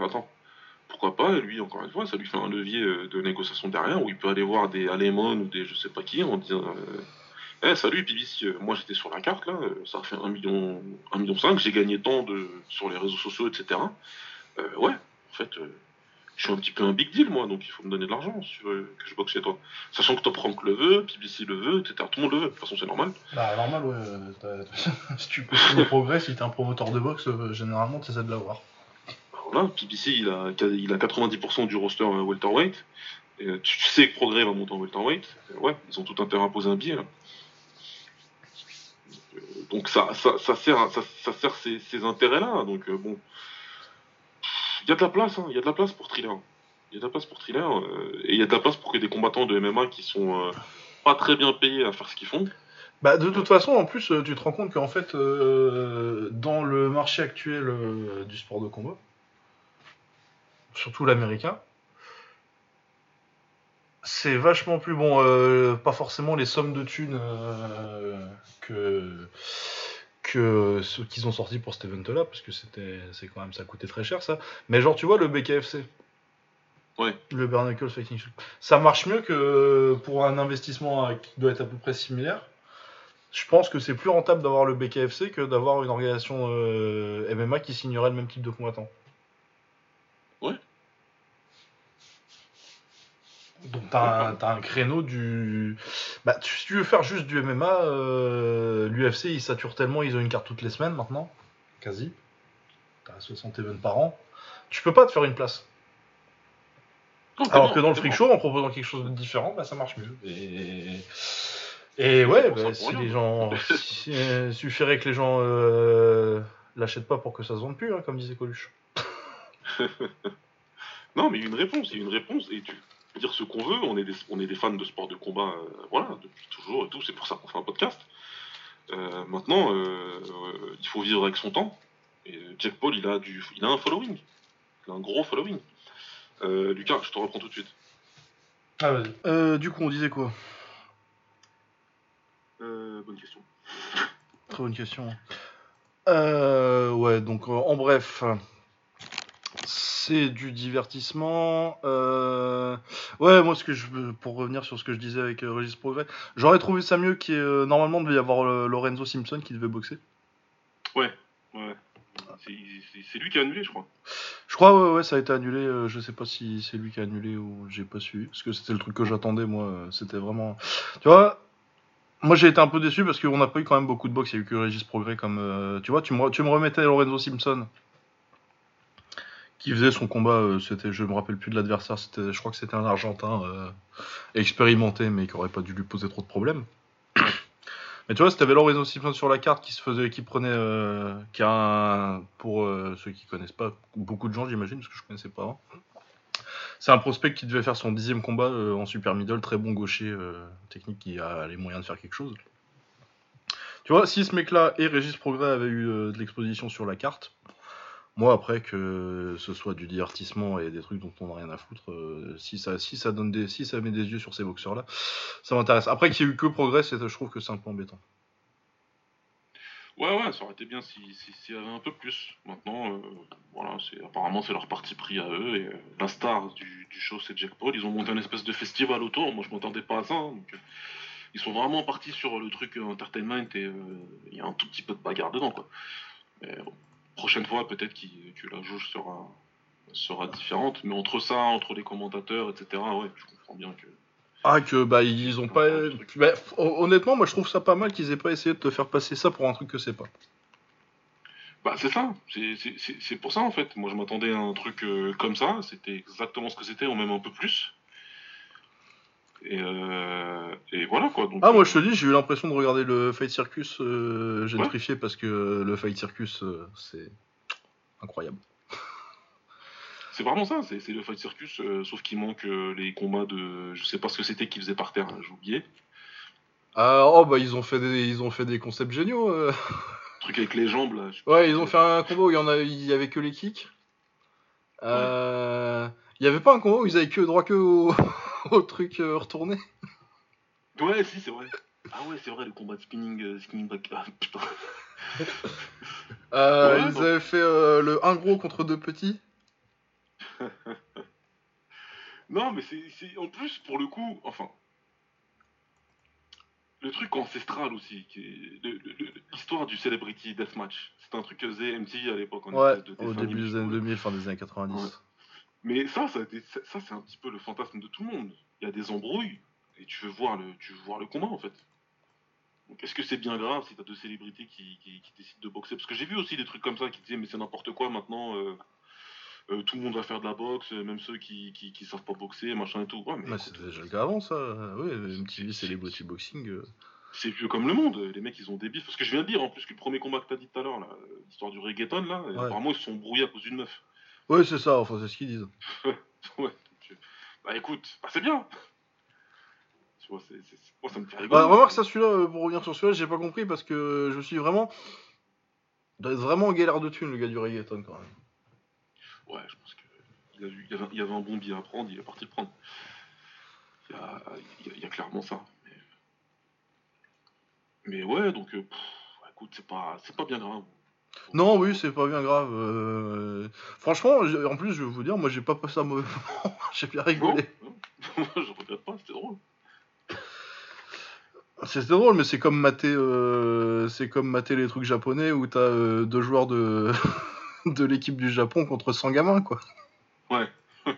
attends, pourquoi pas lui, encore une fois, ça lui fait un levier euh, de négociation derrière où il peut aller voir des Alemon ou des je sais pas qui en disant euh, Eh, salut, PBC, euh, moi j'étais sur la carte là, ça fait 1 million, 1 million 5, j'ai gagné tant de, sur les réseaux sociaux, etc. Ouais, en fait, je suis un petit peu un big deal moi, donc il faut me donner de l'argent si tu veux que je boxe chez toi. Sachant que Top Rank le veut, PBC le veut, etc. Tout le monde le veut, de toute façon c'est normal. Bah, normal, ouais. [laughs] si tu continues progrès, si t'es un promoteur de boxe, généralement, t'essaies de l'avoir. Voilà, il a, il a 90% du roster euh, welterweight. Euh, tu, sais que Progrès va monter en welterweight. Ouais, ils ont tout intérêt à poser un billet. Euh, Donc ça, ça, sert, ça, sert ces, intérêts-là. Donc bon, il y a de la place, hein, il y a de la place pour Thriller. Il y a de la place pour Thriller et il y a de la place pour que des combattants de MMA qui sont pas très bien payés à faire ce qu'ils font. Bah, de toute façon, en plus, tu te rends compte qu'en fait, dans le marché actuel du sport de combat, surtout l'américain, c'est vachement plus bon. euh, pas forcément les sommes de thunes euh, que que ceux qu'ils ont sortis pour cet event-là, parce que c'était, c'est quand même, ça coûtait très cher ça. Mais genre, tu vois, le BKFC. Ouais. Le Bare Knuckle Fighting Show. Ça marche mieux que pour un investissement qui doit être à peu près similaire. Je pense que c'est plus rentable d'avoir le BKFC que d'avoir une organisation euh, MMA qui signerait le même type de combattant. Donc t'as un, t'as un créneau du... Bah, tu- si tu veux faire juste du MMA, euh, l'UFC ils saturent tellement, ils ont une carte toutes les semaines maintenant, quasi. T'as 60 events par an. Tu peux pas te faire une place. Non, Alors que dans le freak show, en proposant quelque chose de différent, bah, ça marche mieux. Et, et ouais, bah, si les gens, [laughs] si- euh, suffirait que les gens euh, l'achètent pas pour que ça se vende plus, hein, comme disait Coluche. [laughs] Non, mais il y a une réponse, il y a une réponse, et tu dire ce qu'on veut, on est des, on est des fans de sport de combat, euh, voilà, depuis toujours et tout, c'est pour ça qu'on fait un podcast. Euh, maintenant, euh, euh, il faut vivre avec son temps, et Jack Paul, il a, du, il a un following, il a un gros following. Euh, Lucas, je te reprends tout de suite. Ah, vas-y. Euh, du coup, on disait quoi? Euh, bonne question. Très bonne question. Euh, ouais, donc euh, en bref, c'est du divertissement. Euh, ouais, moi, ce que je veux- pour revenir sur ce que je disais avec euh, Régis Progrès, j'aurais trouvé ça mieux ait, euh, normalement devait y avoir euh, Lorenzo Simpson qui devait boxer. Ouais, ouais. C'est lui qui a annulé, je crois. Je crois, ouais, ouais, ça a été annulé. euh, je sais pas si c'est lui qui a annulé ou j'ai pas su. Parce que c'était le truc que j'attendais, moi. C'était vraiment. Tu vois, moi j'ai été un peu déçu parce qu'on n'a pas eu quand même beaucoup de box. Il y a eu que Régis Progrès comme. tu vois, tu me, tu me remettais Lorenzo Simpson qui faisait son combat. euh, c'était, je me rappelle plus de l'adversaire. C'était, je crois que c'était un Argentin euh, expérimenté, mais qui aurait pas dû lui poser trop de problèmes. [coughs] Mais tu vois, c'était Lorenzo Simpson sur la carte qui se faisait, qui prenait, euh, pour ceux qui connaissent pas, beaucoup de gens j'imagine, parce que je connaissais pas. avant. C'est un prospect qui devait faire son dixième combat en super middle, très bon gaucher, technique qui a les moyens de faire quelque chose. Tu vois, si ce mec-là et Régis Progrès avaient eu de l'exposition sur la carte, moi après que ce soit du divertissement et des trucs dont on n'a rien à foutre, euh, si ça, si ça donne des, si ça met des yeux sur ces boxeurs-là, ça m'intéresse. Après qu'il y ait eu que Progrès, je trouve que c'est un peu embêtant. Ouais, ouais, ça aurait été bien si- si- s'il y avait un peu plus. Maintenant, euh, voilà, c'est apparemment c'est leur parti pris à eux. Et euh, la star du, du show, c'est Jack Paul. Ils ont monté un espèce de festival autour. Moi, je m'attendais pas à ça. hein, donc, ils sont vraiment partis sur le truc entertainment et il y a un tout petit peu de bagarre dedans, quoi. Mais bon, prochaine fois, peut-être que la jauge sera sera différente. Mais entre ça, entre les commentateurs, etc. Ouais, je comprends bien que. Ah que bah ils ont pas. bah, hon- honnêtement, moi je trouve ça pas mal qu'ils aient pas essayé de te faire passer ça pour un truc que c'est pas. Bah c'est ça, c'est pour ça en fait. Moi je m'attendais à un truc euh, comme ça, c'était exactement ce que c'était, ou même un peu plus. Et, euh, et voilà quoi. Donc, Ah moi je te dis, j'ai eu l'impression de regarder le Fight Circus euh, gentrifié parce que le Fight Circus euh, c'est incroyable. [laughs] C'est vraiment ça, c'est le Fight Circus, euh, sauf qu'il manque euh, les combats de. Je sais pas ce que c'était qu'ils faisaient par terre, hein, j'ai oublié. Ah oh bah ils ont fait des ils ont fait des concepts géniaux. euh. Le truc avec les jambes là. Ouais ils ont fait un combo où il y en a il y avait que les kicks. Euh, Il y avait pas un combo où ils avaient que droit que au, [laughs] au truc euh, retourné. Ouais, si, c'est vrai. Ah ouais, c'est vrai, le combat de spinning, euh, spinning back. Ah putain. [laughs] Euh, Ouais, ils non. avaient fait euh, le un gros contre deux petits. [laughs] Non, mais c'est en plus pour le coup, enfin, le truc ancestral aussi, l'histoire du celebrity deathmatch. C'est un truc que faisait MTV à l'époque Ouais, au début des années 2000, fin des années 90. Ouais. Mais ça, ça, c'est un petit peu le fantasme de tout le monde. Il y a des embrouilles et tu veux voir le, tu veux voir le combat en fait. Donc est-ce que c'est bien grave si t'as deux célébrités qui, qui, qui décident de boxer? Parce que j'ai vu aussi des trucs comme ça qui disaient mais c'est n'importe quoi maintenant. euh, euh, tout le monde va faire de la boxe, euh, même ceux qui, qui, qui savent pas boxer, machin et tout. Ouais, mais c'était déjà le cas avant ça. Ouais, MTV Celebrity Boxing. euh. c'est vieux comme le monde. Les mecs, ils ont des bifs. Parce que je viens de dire en plus que le premier combat que t'as dit tout à l'heure, l'histoire du reggaeton, là, Ouais. apparemment ils se sont brouillés à cause d'une meuf. Ouais, c'est ça, enfin c'est ce qu'ils disent. [laughs] ouais. bah écoute, bah, c'est bien. Tu vois, c'est, c'est- c'est- moi ça me fait rigoler. Bah, remarque ça celui-là, euh, pour revenir sur celui-là, j'ai pas compris parce que je suis vraiment. Il doit être vraiment en galère de thunes le gars du reggaeton quand même. Ouais, je pense qu'il a vu, il y, avait, il y avait un bon billet à prendre, il est parti le prendre. Il y a, il y a- il y a clairement ça. Mais, mais ouais, donc euh, pff, écoute, c'est pas, c'est pas bien grave. Non, oui, c'est pas bien grave. euh, Franchement, en plus, je vais vous dire, moi j'ai pas passé un mauvais [laughs] moment, j'ai bien rigolé. non. [laughs] Moi, je regrette pas, c'était drôle. C'était drôle, mais c'est comme mater, euh, c'est comme mater les trucs japonais où t'as euh, deux joueurs de [laughs] de l'équipe du Japon contre 100 gamins, quoi. Ouais. ouais,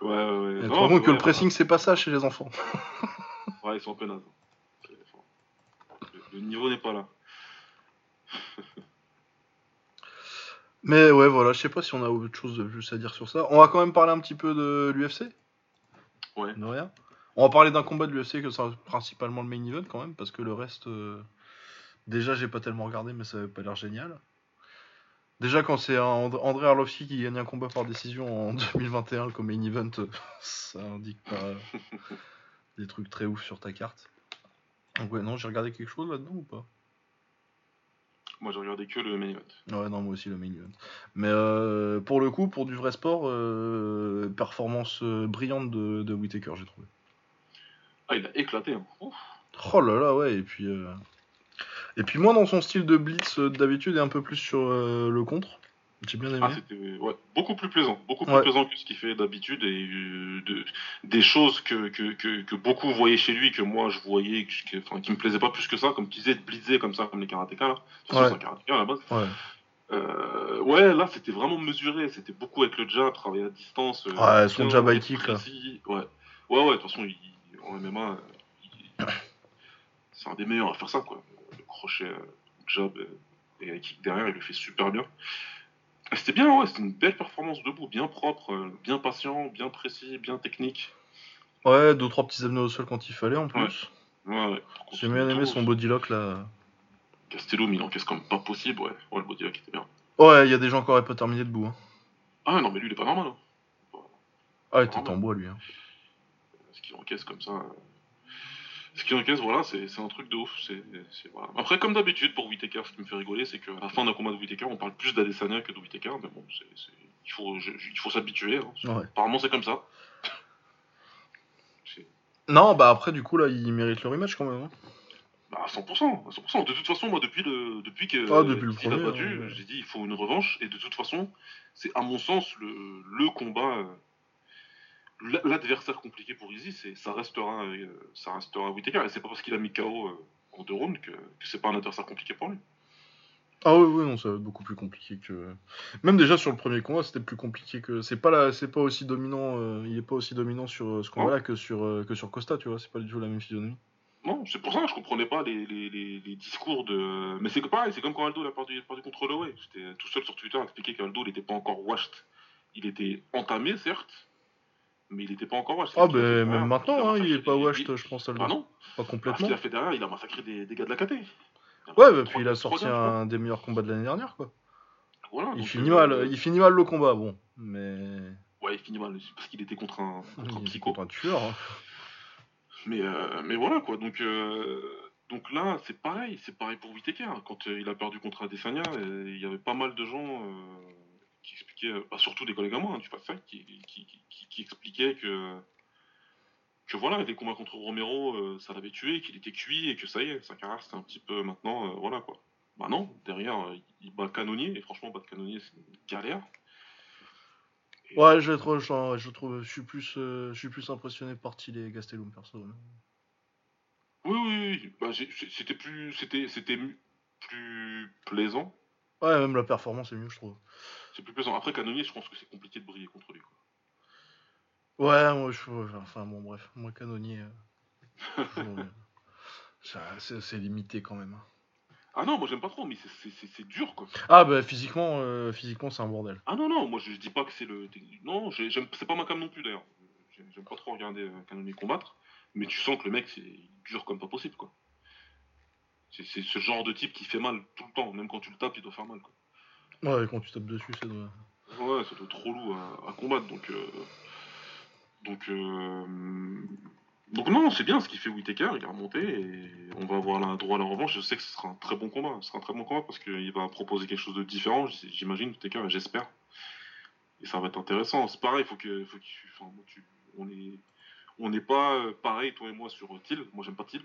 ouais, ouais. Et Non, compte que ouais, le pressing, c'est pas ça chez les enfants. Ouais, ils sont un peu nazes. C'est- enfin, Le, niveau n'est pas là. [laughs] Mais ouais, voilà, je sais pas si on a autre chose de plus à dire sur ça. On va quand même parler un petit peu de l'UFC. Ouais. De rien. On va parler d'un combat de l'UFC que c'est principalement le main event quand même, parce que le reste, euh, déjà j'ai pas tellement regardé, mais ça avait pas l'air génial. Déjà quand c'est André Arlovski qui gagne un combat par décision en 2021 comme main event, euh, ça indique pas [laughs] des trucs très ouf sur ta carte. Ouais, non, j'ai regardé quelque chose là-dedans ou pas? Moi, j'ai regardé que le main event. Ouais, non, moi aussi le main event. Mais euh, pour le coup, pour du vrai sport, euh, performance euh, brillante de, de Whittaker, j'ai trouvé. Ah, il a éclaté. Hein. Ouf. Oh là là, ouais, et puis. euh, Et puis, moi, dans son style de blitz euh, d'habitude, et un peu plus sur le contre. J'ai bien aimé. Ah, ouais, beaucoup plus plaisant, beaucoup plus plaisant que ce qu'il fait d'habitude et euh, de, des choses que, que, que, que, beaucoup voyaient chez lui, que moi je voyais, que, enfin, qui me plaisaient pas plus que ça, comme tu disais, de blitzer comme ça, comme les karatékas là. C'est un karatéka à la base. Ouais. Euh, ouais, là c'était vraiment mesuré, c'était beaucoup avec le jab, travailler à distance. Euh, ouais, son jab high kick là. Ouais, ouais, ouais, de toute façon, il, en MMA, c'est un des meilleurs à faire ça quoi. Le crochet, jab et high kick derrière, il le fait super bien. C'était bien, ouais, c'était une belle performance debout, bien propre, euh, bien patient, bien précis, bien technique. Ouais, deux trois petits abdos au sol quand il fallait en plus. Ouais, ouais. J'ai bien aimé son bodylock là. Castello, il encaisse comme pas possible, ouais. Ouais, le bodylock était bien. Ouais, il y a des gens qui auraient pas terminé debout. Hein. Ah non, mais lui il est pas normal. Hein. Ah, il était en bois lui. Hein. Ce qu'il encaisse comme ça. Euh, ce qui encaisse, voilà, c'est un truc de ouf. Après, comme d'habitude pour Whitaker, ce qui me fait rigoler, c'est qu'à la fin d'un combat de Whitaker, on parle plus d'Adesanya que de Whitaker, mais bon, il faut, il faut s'habituer. Hein. Apparemment, c'est comme ça. [laughs] non, bah après, du coup, là, il mérite le rematch quand même. Hein. Bah, 100%, 100%. De toute façon, moi, depuis, le, depuis que ah, depuis le a battu, hein, j'ai dit il faut une revanche, et de toute façon, c'est à mon sens le, le combat. Euh, l'adversaire compliqué pour Izzy, c'est ça restera, euh, ça restera Whitaker. Et c'est pas parce qu'il a mis KO euh, en deux rounds que, que c'est pas un adversaire compliqué pour lui. Ah oui, oui, non, ça va être beaucoup plus compliqué que. Même déjà sur le premier combat, c'était plus compliqué que. C'est pas là, c'est pas aussi dominant. Euh, il est pas aussi dominant sur ce combat-là que sur que sur Costa, tu vois. C'est pas du tout la même physionomie. Non, c'est pour ça que je comprenais pas les, les, les, discours de. Mais c'est pareil, c'est comme quand Aldo a perdu, perdu contre Holloway. J'étais tout seul sur Twitter à expliquer qu'Aldo n'était pas encore washed. Il était entamé, certes, mais il n'était pas encore wash. Ah, ben même maintenant, hein, il est pas wash, je pense. Ah non Pas complètement. Ce qu'il a fait derrière, il a massacré des, des gars de la KT. Ouais, bah, puis il a sorti un des meilleurs combats de l'année dernière, quoi. Voilà, il, finit mal, euh, il finit mal le combat, bon, mais. Ouais, il finit mal, parce qu'il était contre un, contre un psycho. Contre un tueur. Hein. Mais, euh, mais voilà, quoi, donc. Euh, donc là, c'est pareil, c'est pareil pour Whitaker. Quand il a perdu contre Adesanya, il y avait pas mal de gens qui expliquait, euh, bah, surtout des collègues à moi hein, du PAF qui, qui, qui, qui, expliquaient que, que voilà, les combats contre Romero, euh, ça l'avait tué, qu'il était cuit et que ça y est, sa carrière c'était un petit peu maintenant, euh, voilà quoi. Bah non, derrière, il bat Canonnier, et franchement, battre Canonnier, c'est une galère. ouais, je, trop, je, je, trouve, je suis plus, je suis plus impressionné par Tilly et Gastelum perso. Oui, oui, oui. Bah, c'était plus, c'était, c'était plus plaisant. Ouais, même la performance est mieux, je trouve c'est plus plaisant. Après, Canonier, je pense que c'est compliqué de briller contre lui. Quoi. Ouais, moi, je, enfin bon, bref, moi, Canonier, euh, [laughs] c'est limité quand même. Hein. Ah non, moi j'aime pas trop, mais c'est dur quoi. Ah bah physiquement, euh, physiquement c'est un bordel. Ah non, non, moi je, dis pas que c'est le. Non, c'est pas ma cam non plus d'ailleurs. J'aime pas trop regarder euh, Canonier combattre, mais tu sens que le mec c'est dur comme pas possible quoi. C'est ce genre de type qui fait mal tout le temps, même quand tu le tapes, il doit faire mal quoi. Ouais, quand tu tapes dessus, ça doit. Ouais, ça doit être trop lourd à, combattre, donc. Euh, donc. Euh, donc non, c'est bien ce qu'il fait Whitaker, il est remonté et on va avoir droit à la revanche. Je sais que ce sera un très bon combat, ce sera un très bon combat parce qu'il va proposer quelque chose de différent, j'imagine, Whitaker, j'espère. Et ça va être intéressant. C'est pareil, il faut que, faut enfin, on est, on n'est pas euh, pareil, toi et moi, sur Thiel. Moi, j'aime pas Thiel.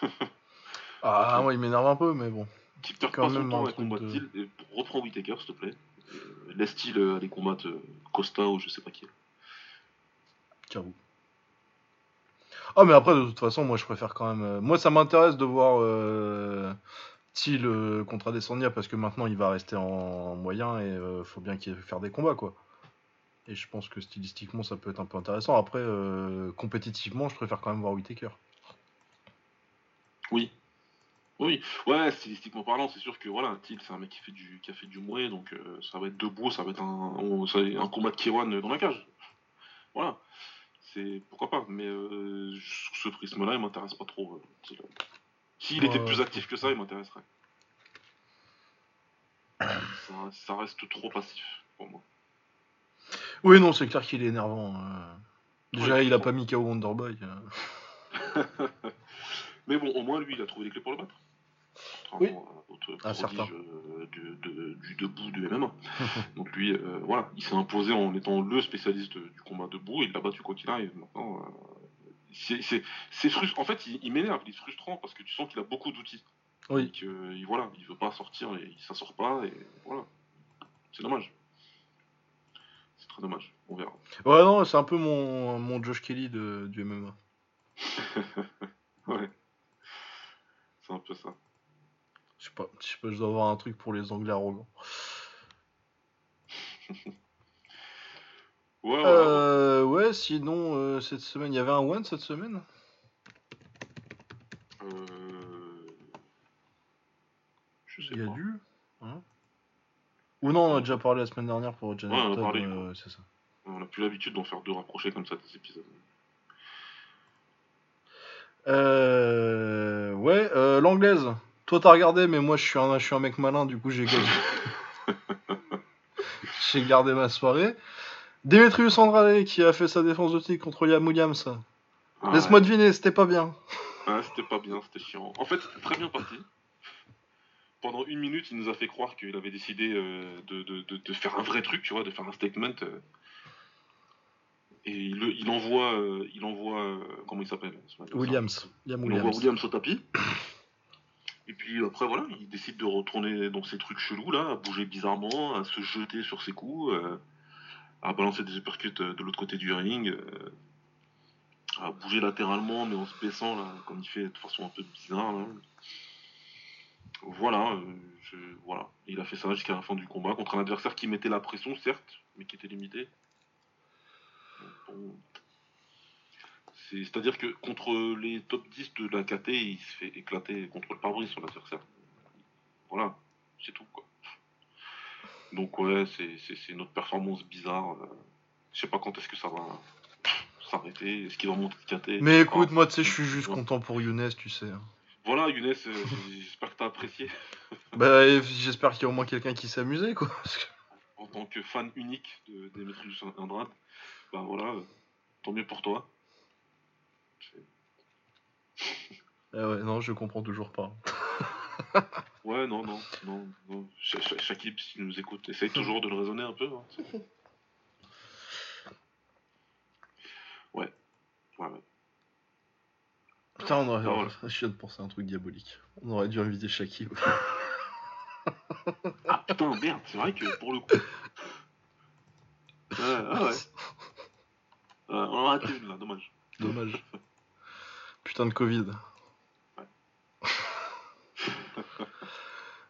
[laughs] ah, moi, il m'énerve un peu, mais bon. Qui perd pas son temps à combattre reprends Whitaker, s'il te plaît. Euh, laisse-t-il euh, aller combattre euh, Costa ou je sais pas qui. J'avoue. Ah, mais après, de toute façon, moi, je préfère quand même. Moi, ça m'intéresse de voir euh, Thiel contre Adesanya parce que maintenant, il va rester en, moyen et il faut bien qu'il faire des combats, quoi. Et je pense que stylistiquement, ça peut être un peu intéressant. Après, compétitivement, je préfère quand même voir Whitaker. Oui, oui, ouais, stylistiquement parlant, c'est sûr que voilà, Thiel, c'est un mec qui fait du, qui a fait du mouet, donc euh, ça va être debout, ça va être un, un combat de Kiwan dans la cage. Voilà, c'est pourquoi pas, mais euh, ce prisme-là, il m'intéresse pas trop. Euh, S'il était plus actif que ça, il m'intéresserait. Ça, reste trop passif pour moi. Oui, non, c'est clair qu'il est énervant. Déjà, il a pas mis KO Wonderboy. [laughs] mais bon, au moins, lui, il a trouvé les clés pour le battre oui. un certain. Euh, du debout du MMA. [laughs] Donc lui, euh, voilà, il s'est imposé en étant le spécialiste du combat debout et il l'a battu quoi qu'il arrive. Maintenant, euh, c'est frustrant. En fait, il, m'énerve, il est frustrant parce que tu sens qu'il a beaucoup d'outils. Oui. Et voilà, il veut pas sortir et il s'en sort pas et voilà. C'est dommage. C'est très dommage. On verra. Ouais, non, c'est un peu mon, mon Josh Kelly de, du MMA. [laughs] ouais. C'est un peu ça. Je sais pas, je sais pas, je dois avoir un truc pour les Anglais arrogants. [laughs] Ouais, ouais. Euh, ouais, sinon, euh, cette semaine, il y avait un one cette semaine? Euh... Je sais Il y a pas. dû hein? Ou non, on a déjà parlé la semaine dernière pour Janet Ouais, on a parlé, ouais, ça. On n'a plus l'habitude d'en faire deux rapprochés comme ça des épisodes. Euh, ouais, euh, l'anglaise. Toi, t'as regardé, mais moi, je suis un, je suis un mec malin, du coup, j'ai [laughs] j'ai gardé ma soirée. Demetrius Andrade qui a fait sa défense de titre contre Liam Williams. Ah, Laisse-moi deviner, c'était pas bien. Ouais, c'était pas bien, c'était chiant. En fait, c'était très bien parti. Pendant une minute, il nous a fait croire qu'il avait décidé euh, de, de- de- de faire un vrai truc, tu vois, de faire un statement. euh. et il, envoie, euh, il envoie, euh, comment il s'appelle? Williams. Liam Il envoie Williams. Williams au tapis. Et puis après, voilà, il décide de retourner dans ses trucs chelous, là, à bouger bizarrement, à se jeter sur ses coups, euh, à balancer des uppercuts euh, de l'autre côté du ring, euh, à bouger latéralement, mais en se baissant, là, comme il fait de façon un peu bizarre, là. Voilà, voilà. Il a fait ça jusqu'à la fin du combat contre un adversaire qui mettait la pression, certes, mais qui était limité. Bon, C'est-à-dire que contre les top 10 de la KT, il se fait éclater contre le pare-brise sur l'adversaire. Voilà, c'est tout quoi. Donc ouais, c'est- autre performance bizarre. euh, Je sais pas quand est-ce que ça va s'arrêter. Est-ce qu'il va monter de KT Mais écoute, moi, tu sais, je suis juste Ouais. content pour Younes, tu sais. Voilà, Younes, euh, j'espère que t'as apprécié. [laughs] Bah, j'espère qu'il y a au moins quelqu'un qui s'est amusé, quoi. En tant que fan unique de Demetrius Andrade, bah voilà, euh, tant mieux pour toi. [laughs] Ah ouais, non, je comprends toujours pas. [laughs] Ouais, non, non, non, non. Si tu nous écoutes, essaye [laughs] toujours de le raisonner un peu. hein, Ouais, ouais, ouais. Putain, on aurait... Ah, voilà. je viens de penser à un truc diabolique. On aurait dû inviter Shakib. Ah putain, merde, c'est vrai que pour le coup. Ouais, ah ouais. Ouais, on en a raté une là, dommage. Dommage. Putain de Covid. [laughs]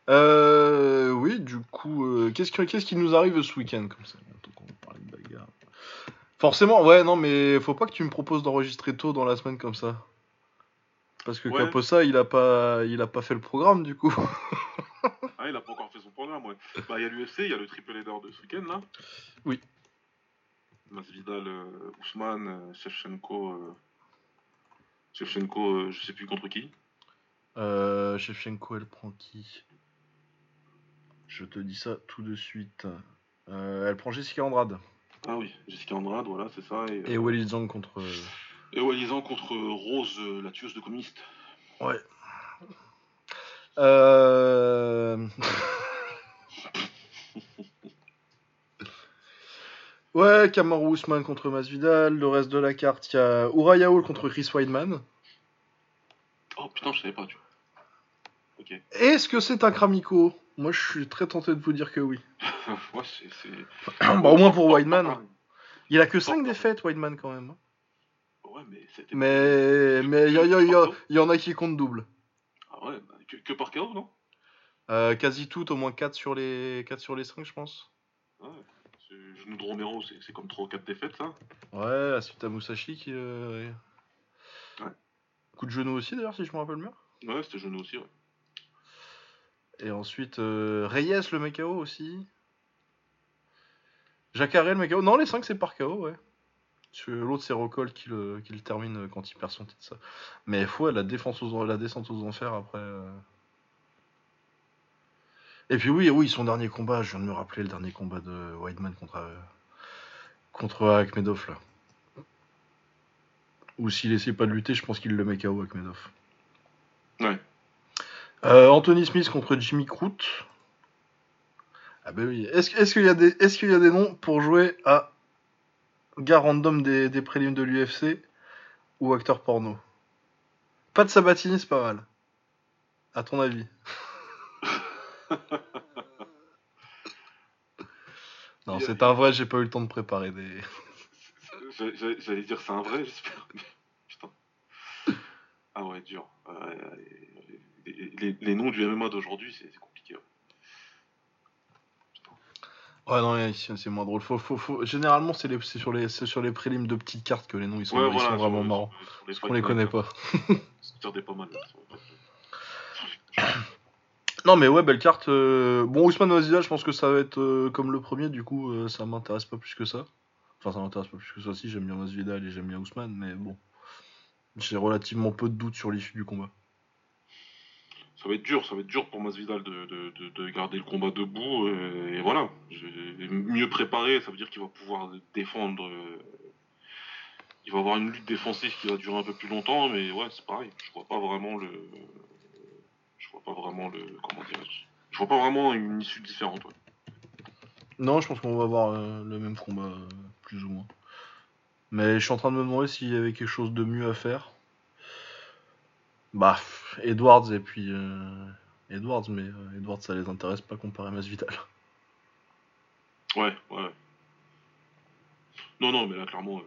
Euh, oui, du coup, euh, qu'est-ce, que- qu'est-ce qui nous arrive ce week-end comme ça Tant qu'on parle de bagarre? Forcément, ouais, non, mais faut pas que tu me proposes d'enregistrer tôt dans la semaine comme ça. Parce que Ouais. Caposa, il a pas, il a pas fait le programme du coup. [laughs] Ah, il a pas encore fait son programme, ouais. Bah, il y a l'UFC, il y a le triple header de ce week-end là. Oui. Masvidal, euh, Ousmane, Shevchenko. Shevchenko, euh, je sais plus contre qui. Euh, Shevchenko, elle prend qui? Je te dis ça tout de suite. Euh, elle prend Jessica Andrade. Ah oui, Jessica Andrade, voilà, c'est ça. Et, Et euh, contre. et Walizan contre Rose, la tueuse de communiste. Ouais. Euh... [laughs] ouais, Kamaru Usman contre Masvidal. Le reste de la carte, il y a Uriah Hall contre Chris Weidman. Oh putain, je savais pas, tu vois. Ok. Est-ce que c'est un Kramiko? Moi, je suis très tenté de vous dire que oui. [laughs] ouais, c'est. c'est- [clears throat] bah, au moins pour Weidman. Il a que 5 défaites, Weidman, quand même. Ouais, mais c'était. Mais mais il y, a- y y y en a qui comptent double. Ah ouais, bah, que, que par KO, non? Euh, quasi toutes, au moins 4 sur les 4 sur les 5, je pense. Ouais. Genou de Romero, c'est comme 3 ou 4 défaites, ça. Ouais, Asuta Musashi qui. euh, Ouais. Coup de genou aussi, d'ailleurs, si je me rappelle bien. Ouais, c'était genou aussi, ouais. Et ensuite, euh, Reyes, le mec KO aussi. Jacare, le mec KO. Non, les 5, c'est par KO, ouais. L'autre, c'est Rocol qui le, qui le termine quand il perd son titre. Ça. Mais ouais, la, défense aux, la descente aux enfers après. euh. Et puis, oui, oui, son dernier combat, je viens de me rappeler le dernier combat de Weidman contre, euh, contre Akhmedov, là. Ou s'il essaie pas de lutter, je pense qu'il le met KO, Akhmedov. Ouais. Euh, Anthony Smith contre Jimmy Crute. Ah ben oui. Est-ce qu'il y, a des- est-ce qu'il y a des noms pour jouer à gars random des, des prélims de l'UFC ou acteur porno? Pas de Sabatini, c'est pas mal. À ton avis? [laughs] Non, c'est un vrai, j'ai pas eu le temps de préparer des. [laughs] J'allais- dire c'est un vrai, [laughs] j'espère. Putain. Ah ouais, dur. Ouais, les, les- les noms du MMA d'aujourd'hui, c'est compliqué. ouais. Ouais, non, c'est moins drôle. Faut, faut, faut... Généralement, c'est les... sur, les... sur les prélims de petites cartes que les noms ils sont, Ouais, ils voilà, sont vraiment marrants. sur- sur Parce qu'on les connaît pas. Des pas mal. là, les Non, mais ouais, belle carte. euh, Bon, Ousmane Masvidal, je pense que ça va être euh, comme le premier, du coup, euh, ça m'intéresse pas plus que ça. Enfin, ça m'intéresse pas plus que ça. Si, j'aime bien Masvidal et j'aime bien Ousmane, mais bon. J'ai relativement peu de doutes sur l'issue du combat. ça va être dur, ça va être dur pour Masvidal de, de, de, de garder le combat debout. et voilà, mieux préparé, ça veut dire qu'il va pouvoir défendre. il va avoir une lutte défensive qui va durer un peu plus longtemps, mais ouais, c'est pareil. Je vois pas vraiment le. Je vois pas vraiment le. Comment dirais-je Je vois pas vraiment une issue différente. ouais. Non, je pense qu'on va avoir euh, le même combat, euh, plus ou moins. Mais je suis en train de me demander s'il y avait quelque chose de mieux à faire. Bah, Edwards et puis. euh, Edwards, mais Edwards, ça les intéresse pas comparé à Masvidal. Ouais, ouais. Non, non, mais là, clairement,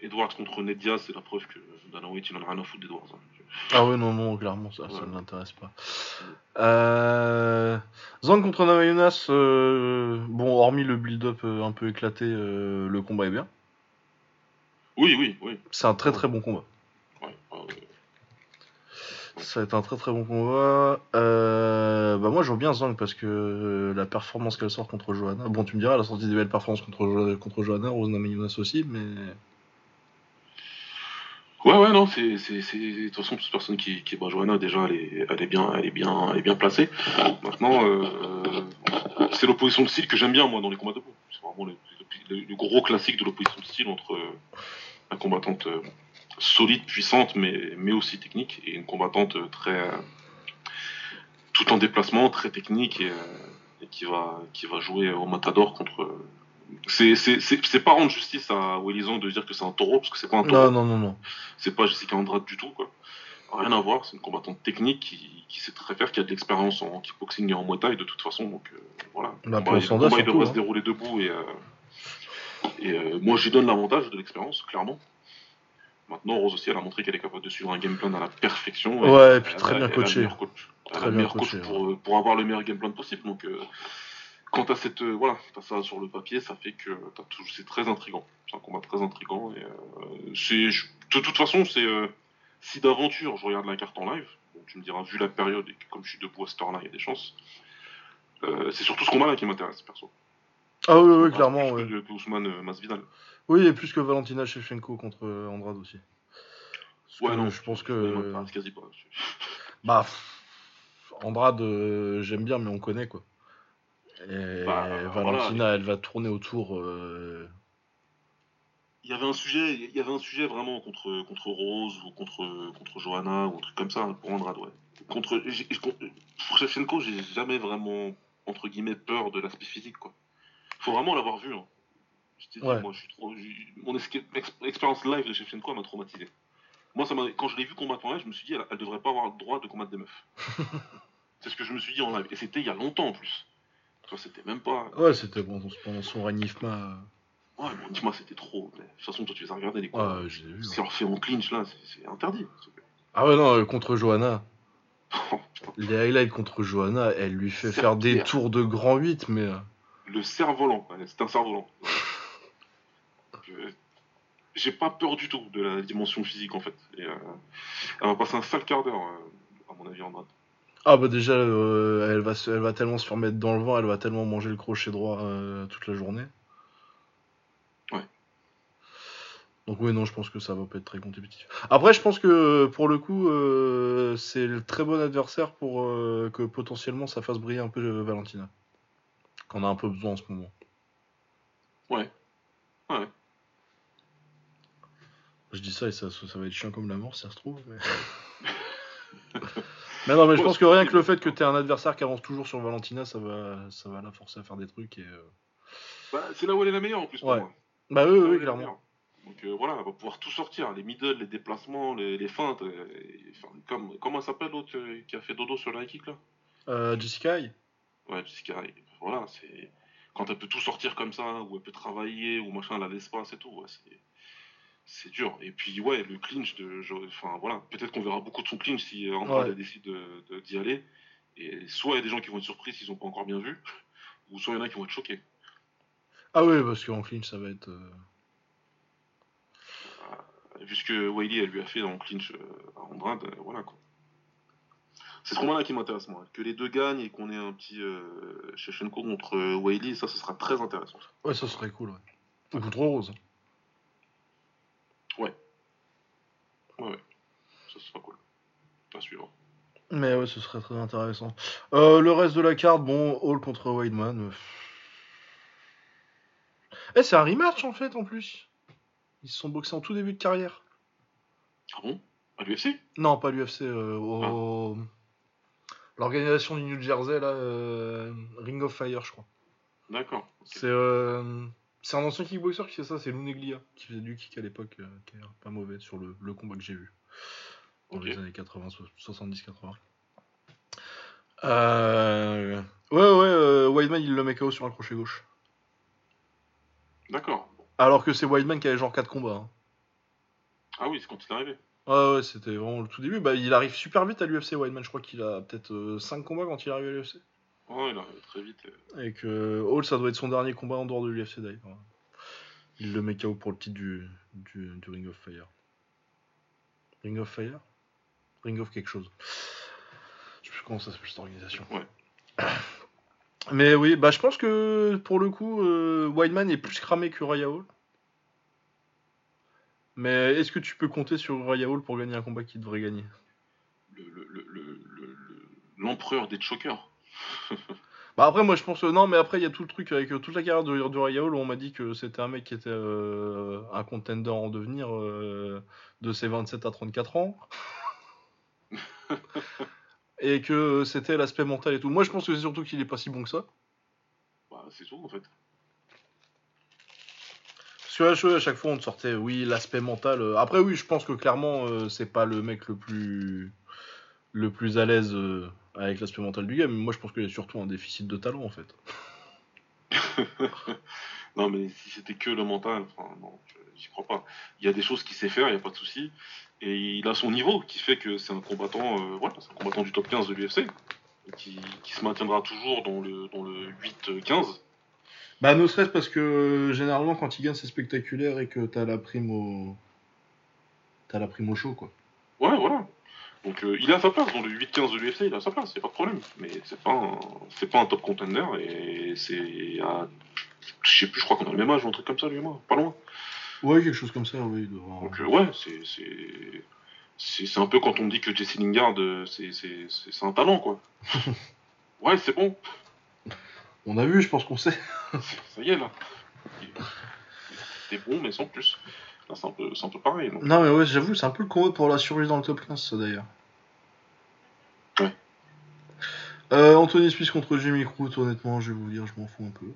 Edwards contre Ned Diaz, c'est la preuve que Dana White, il en a rien à foutre d'Edwards. hein. Ah ouais, non, non, clairement, ça, ça ne l'intéresse pas. Euh... Zhang contre Namajunas, euh, bon, hormis le build-up euh, un peu éclaté, euh, le combat est bien. Oui, oui, oui. C'est un très très bon combat. Ouais, ouais. Ça va être un très très bon combat. Euh, bah moi je vois bien Zhang parce que euh, la performance qu'elle sort contre Johanna. Bon tu me diras, elle a sorti des belles performances contre, contre Johanna, Rose Namajunas aussi, mais Ouais, ouais, non, c'est, de toute façon, toute personne qui, qui bat Johanna, déjà, elle est, elle est bien, elle est bien, elle est bien placée. Maintenant, euh, c'est l'opposition de style que j'aime bien, moi, dans les combats debout. C'est vraiment le, gros classique de l'opposition de style entre euh, la combattante euh, solide, puissante, mais, mais aussi technique, et une combattante euh, très, euh, tout en déplacement, très technique, et, euh, et qui va, qui va jouer au matador contre. C'est, pas rendre justice à Wellison de dire que c'est un taureau, parce que c'est pas un taureau non non non non. c'est pas Jessica Andrade du tout, quoi. Rien à voir, c'est une combattante technique qui, qui sait très faire, qui a de l'expérience en kickboxing et en muay thai de toute façon, donc euh, voilà. Bah, Le pour combat, il devrait hein. se dérouler debout et, euh, et euh, moi j'y donne l'avantage de l'expérience, clairement. Maintenant, Rose aussi, elle a montré qu'elle est capable de suivre un game plan à la perfection. Ouais, et puis très bien elle a le coachée. coach. Elle Très a bien coach coachée, pour, pour avoir le meilleur game plan possible. Donc, quand t'as cette, euh, voilà, t'as ça sur le papier, ça fait que c'est très intrigant. C'est un combat très intrigant. Et, euh, c'est, de toute façon, c'est euh, si d'aventure je regarde la carte en live, bon, tu me diras vu la période et que comme je suis debout à cette heure-là, il y a des chances. euh, c'est surtout ce combat-là qui m'intéresse, perso. Ah oui, oui, Plus clairement. ouais. que Ousmane euh, Masvidal. Oui, et plus que Valentina Shevchenko contre Andrade aussi. Parce Ouais, non, je pense que. quasi pas. Bah, Andrade, j'aime bien, mais on connaît quoi. Et Bah, Valentina, voilà. elle va tourner autour. euh, Il y avait un sujet, il y avait un sujet vraiment contre, contre Rose ou contre, contre Johanna ou un truc comme ça pour Andrade, ouais. Contre, pour Shevchenko, j'ai jamais vraiment, entre guillemets, peur de l'aspect physique, quoi. Faut vraiment l'avoir vu, hein. Je t'ai dit, Ouais. moi, je suis trop, j'ai- mon expérience live de Shevchenko m'a traumatisé. Moi, ça quand je l'ai vu combattre en live, je me suis dit, elle, elle devrait pas avoir le droit de combattre des meufs. [laughs] C'est ce que je me suis dit en live. Et c'était il y a longtemps en plus. C'était même pas. Ouais, c'était bon, pendant son règne IFMA. Ouais, bon, dis-moi, c'était trop. Mais de toute façon, toi, tu les as regardés, les combats. ouais, je l'ai vu. C'est leur fait en clinch là, c'est- interdit. Ah ouais, non, euh, contre Johanna. [laughs] Oh. Les highlights contre Johanna, elle lui fait faire des Pierre. tours de grand 8, mais. euh, Le cerf-volant, c'est un cerf-volant. [laughs] J'ai pas peur du tout de la dimension physique en fait. Et, euh, elle va passer un sale quart d'heure, euh, à mon avis, en droite. Ah bah déjà, euh, elle, va se- elle va tellement se faire mettre dans le vent, elle va tellement manger le crochet droit euh, toute la journée. Ouais. Donc oui, non, je pense que ça va pas être très compétitif. Après, je pense que pour le coup, euh, c'est le très bon adversaire pour euh, que potentiellement ça fasse briller un peu euh, Valentina. Qu'on a un peu besoin en ce moment. Ouais. Ouais. Je dis ça et ça, ça va être chiant comme la mort ça se trouve. Mais, [laughs] mais non, mais je pense que rien que le fait que tu un adversaire qui avance toujours sur Valentina, ça va, ça va la forcer à faire des trucs. Et, euh, Bah, c'est là où elle est la meilleure en plus pour Ouais. moi. Bah oui, oui, où clairement. Donc euh, voilà, elle va pouvoir tout sortir, les middle, les déplacements, les, les feintes. euh, et- enfin, comme, comment elle s'appelle l'autre euh, qui a fait dodo sur la kick là? Euh, Jessica Ouais, Jessica. Voilà, c'est. quand elle peut tout sortir comme ça, ou elle peut travailler, ou machin, elle a l'espace et tout, ouais, c'est c'est dur. Et puis, ouais, le clinch, de, enfin voilà, peut-être qu'on verra beaucoup de son clinch si Andrade décide d'y aller. Et soit il y a des gens qui vont être surpris s'ils n'ont pas encore bien vu, [laughs] ou soit il y en a qui vont être choqués. Ah oui, parce qu'en clinch, ça va être. Euh... Vu ce que Wiley elle lui a fait en clinch euh, à Andrade, euh, voilà quoi. C'est ce combat-là qui m'intéresse, moi. Que les deux gagnent et qu'on ait un petit euh, Shevchenko contre euh, Wiley, ça, ce sera très intéressant. Ouais, ça serait cool, ouais. Ou contre Rose. Ouais. Ouais, ouais. Ça sera cool. Pas suivant. Mais ouais, ce serait très intéressant. Euh, le reste de la carte, bon, Hall contre Weidman. Eh, c'est un rematch en fait en plus. Ils se sont boxés en tout début de carrière. Ah bon? À l'UFC Non, pas l'UFC. Euh, au... L'organisation du New Jersey, là, euh, Ring of Fire, je crois. D'accord. C'est euh, c'est un ancien kickboxer qui fait ça, c'est Luneglia, qui faisait du kick à l'époque, euh, qui est pas mauvais sur le, le combat que j'ai vu. Dans les années 80, 70-80. Euh... Ouais, ouais, euh, Whiteman il le met KO sur un crochet gauche. D'accord. Alors que c'est Whiteman qui avait genre 4 combats. Hein. Ah oui, c'est quand il est arrivé. Ouais, ouais, c'était vraiment le tout début. Bah, il arrive super vite à l'UFC, Whiteman. Je crois qu'il a peut-être 5 combats quand il arrive à l'UFC. Ouais, il arrive très vite. Et que Hall, ça doit être son dernier combat en dehors de l'UFC d'ailleurs. Il le met KO pour le titre du, du, du Ring of Fire. Ring of Fire? Ring of quelque chose. Je sais plus comment ça s'appelle cette organisation. Ouais. [coughs] Mais oui, bah je pense que pour le coup, euh, Wildman est plus cramé que Raya Hall. Mais est-ce que tu peux compter sur Raya Hall pour gagner un combat qu'il devrait gagner? L'empereur le, le, des chokers. Bah après, moi je pense. non, mais après, il y a tout le truc avec euh, toute la carrière de, de Raya Hall où on m'a dit que c'était un mec qui était euh, un contender en devenir euh, de ses 27 à 34 ans. [laughs] et que c'était l'aspect mental et tout. Moi, je pense que c'est surtout qu'il est pas si bon que ça. Bah, c'est tout en fait. Parce que à chaque fois, on te sortait, oui, l'aspect mental. Euh, après, oui, je pense que clairement, euh, c'est pas le mec le plus le plus à l'aise euh, avec l'aspect mental du game. Moi, je pense qu'il y a surtout un déficit de talent en fait. [laughs] non, mais si c'était que le mental, enfin, non, j'y crois pas. Il y a des choses qu'il sait faire, il n'y a pas de souci. Et il a son niveau qui fait que c'est un combattant, euh, voilà, c'est un combattant du top 15 de l'UFC, qui, qui, se maintiendra toujours dans le, dans le 8-15. Bah, ne serait-ce parce que généralement, quand il gagne, c'est spectaculaire et que t'as la prime au. T'as la prime au show, quoi. Ouais, voilà. Donc euh, il a sa place dans le 8-15 de l'UFC, il a sa place, c'est pas de problème. Mais c'est pas un, c'est pas un top contender et c'est à, je sais plus, je crois qu'on a le même âge ou un truc comme ça lui et moi, pas loin. Ouais, quelque chose comme ça, oui. Devant... Donc euh, ouais, c'est, c'est, c'est, un peu quand on dit que Jesse Lingard, euh, c'est, c'est, c'est, un talent quoi. [laughs] ouais, c'est bon. On a vu, je pense qu'on sait. ça y est là. C'est bon, mais sans plus. C'est un peu, c'est un peu pareil. Donc. Non, mais ouais, j'avoue, c'est un peu le combat pour la survie dans le top 15, ça d'ailleurs. Ouais. Euh, Anthony Smith contre Jimmy Crute, honnêtement, je vais vous dire, je m'en fous un peu.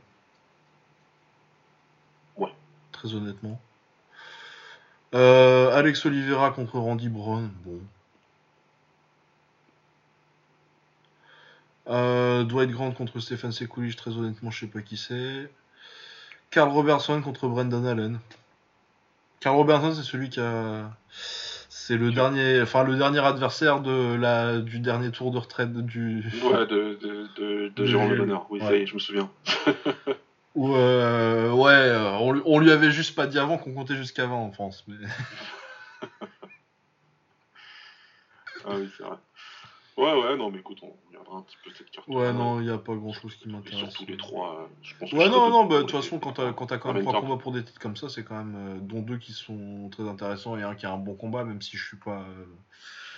Ouais. Très honnêtement. Euh, Alex Oliveira contre Randy Brown, bon. Euh, Dwight Grant contre Stéphane Sekulic, très honnêtement, je sais pas qui c'est. Carl Robertson contre Brendan Allen. Carl Robertson, c'est celui qui a. C'est le dernier, enfin le dernier adversaire de la du dernier tour de retraite du. Ouais, de de de, de Jérôme Le Oui, ouais. ça y est, je me souviens. [laughs] Ou euh, ouais, on, on, lui avait juste pas dit avant qu'on comptait jusqu'avant en France. Mais... [laughs] ah oui, c'est vrai. Ouais, ouais, non, mais écoute, on regardera un petit peu cette carte. Ouais, non, il n'y a pas grand chose qui m'intéresse. Surtout les trois, je pense. Ouais, non, non, bah, de toute façon, quand t'as quand, as quand même trois combats pour des titres comme ça, c'est quand même, euh, dont deux qui sont très intéressants et un qui a un bon combat, même si je suis pas, euh,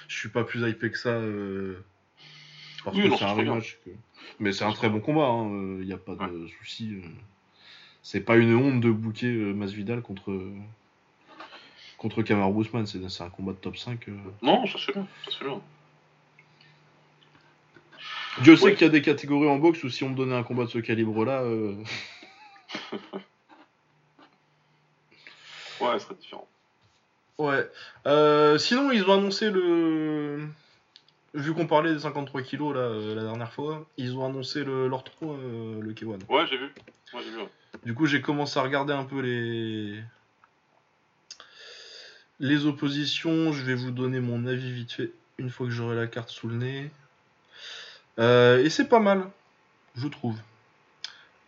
je suis pas plus hypé que ça. Euh, parce que c'est un rematch. Que... Mais c'est un très bon combat, il hein, n'y a pas de souci. C'est pas une honte de bouquer Masvidal contre contre Kamaru Usman, c'est un combat de top 5. Non, ça c'est bien, ça c'est bien. Dieu sait ouais. qu'il y a des catégories en boxe où si on me donnait un combat de ce calibre-là. Euh... [laughs] ouais, ce serait différent. Ouais. Euh, sinon, ils ont annoncé le. vu qu'on parlait des 53 kilos là, euh, la dernière fois, ils ont annoncé le, leur trou, euh, le K1. Ouais, j'ai vu. Ouais, j'ai vu. ouais. Du coup, j'ai commencé à regarder un peu les les oppositions. Je vais vous donner mon avis vite fait une fois que j'aurai la carte sous le nez. Euh, et c'est pas mal, je trouve.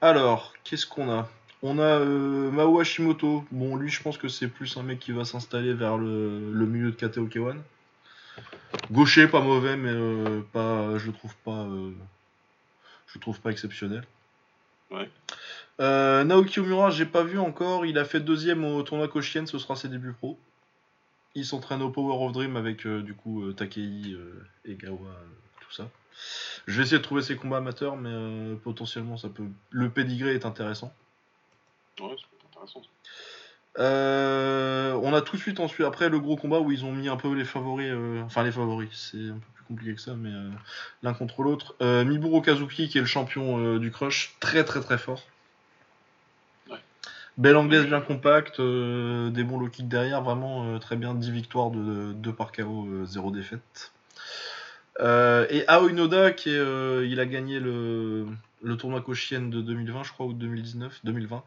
Alors, qu'est-ce qu'on a? On a euh, Mao Hashimoto. Bon, lui, je pense que c'est plus un mec qui va s'installer vers le, le milieu de KTO K1. Gaucher, pas mauvais, mais euh, pas, je le trouve pas, je le trouve pas exceptionnel. Ouais. Naoki Omura, j'ai pas vu encore. Il a fait deuxième au tournoi Koshien, ce sera ses débuts pro. Il s'entraîne au Power of Dream avec du coup Takei, Egawa, tout ça. Je vais essayer de trouver ses combats amateurs, mais euh, potentiellement ça peut. Le pédigré est intéressant. Ouais, c'est intéressant. ça. Euh, on a tout de suite ensuite après le gros combat où ils ont mis un peu les favoris, euh, enfin les favoris, c'est un peu plus compliqué que ça, mais euh, l'un contre l'autre. Miburo Kazuki qui est le champion du crush, très très très fort. Ouais. Belle anglaise bien compacte, des bons low kicks derrière, vraiment très bien, 10 victoires de 2 par KO, 0 défaite. Euh, et Aoi Noda qui est, euh, il a gagné le, le tournoi Koshien de 2020 je crois ou de 2019, 2020.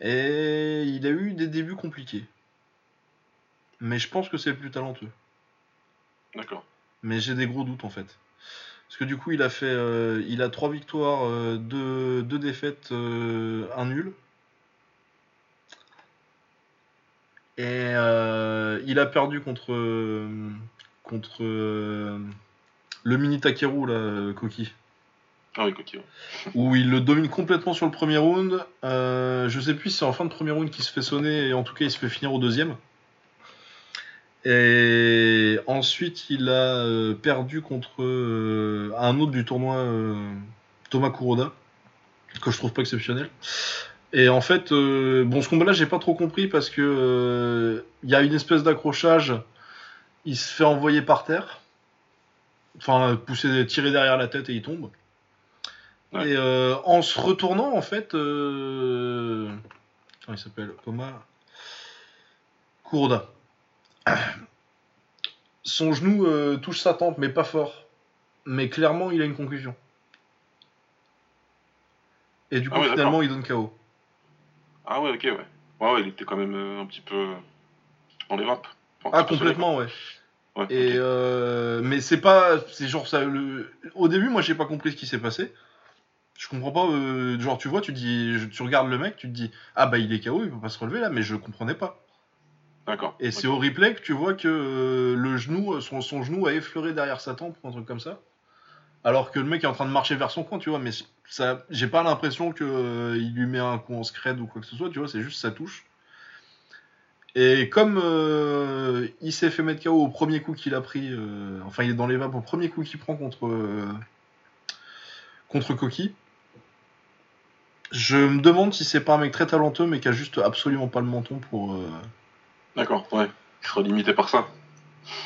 Et il a eu des débuts compliqués. Mais je pense que c'est le plus talentueux. D'accord. Mais j'ai des gros doutes en fait. Parce que du coup, il a fait, euh, il a trois victoires, euh, deux, deux défaites, un nul. Et il a perdu contre contre euh, le mini Takeru là, euh, Koki, Ah oui, Coquille. ouais. [laughs] où il le domine complètement sur le premier round. Euh, je sais plus si c'est en fin de premier round qu'il se fait sonner et en tout cas il se fait finir au deuxième. Et ensuite, il a euh, perdu contre un autre du tournoi, Thomas Kuroda, que je trouve pas exceptionnel. Et en fait, euh, bon, ce combat-là, j'ai pas trop compris parce que euh, il y a une espèce d'accrochage. Il se fait envoyer par terre, enfin pousser, tirer derrière la tête et il tombe. Ouais. Et euh, en se retournant, en fait, euh... comment il s'appelle? Thomas Kuroda. Son genou euh, touche sa tempe, mais pas fort. Mais clairement, il a une conclusion. Et du coup, Ah ouais, finalement, il donne KO. Ah ouais, ok, ouais. Ouais, ouais, il était quand même un petit peu dans les vapes. Ah, complètement, ouais. Et euh, mais c'est pas, c'est genre ça. Le... Au début, moi, j'ai pas compris ce qui s'est passé. Je comprends pas. euh, genre, tu vois, tu dis, tu regardes le mec, tu te dis, ah bah il est KO, il peut pas se relever là, mais je comprenais pas. D'accord. Et c'est au replay que tu vois que euh, le genou, son, son genou a effleuré derrière sa tempe ou un truc comme ça. Alors que le mec est en train de marcher vers son coin, tu vois, mais ça, j'ai pas l'impression que il lui met un coup en scred ou quoi que ce soit, tu vois, c'est juste sa touche. Et comme euh, il s'est fait mettre KO au premier coup qu'il a pris, euh, enfin il est dans les vapes au premier coup qu'il prend contre euh, contre Koki. Je me demande si c'est pas un mec très talentueux mais qui a juste absolument pas le menton pour. euh, D'accord, ouais. Il sera limité par ça.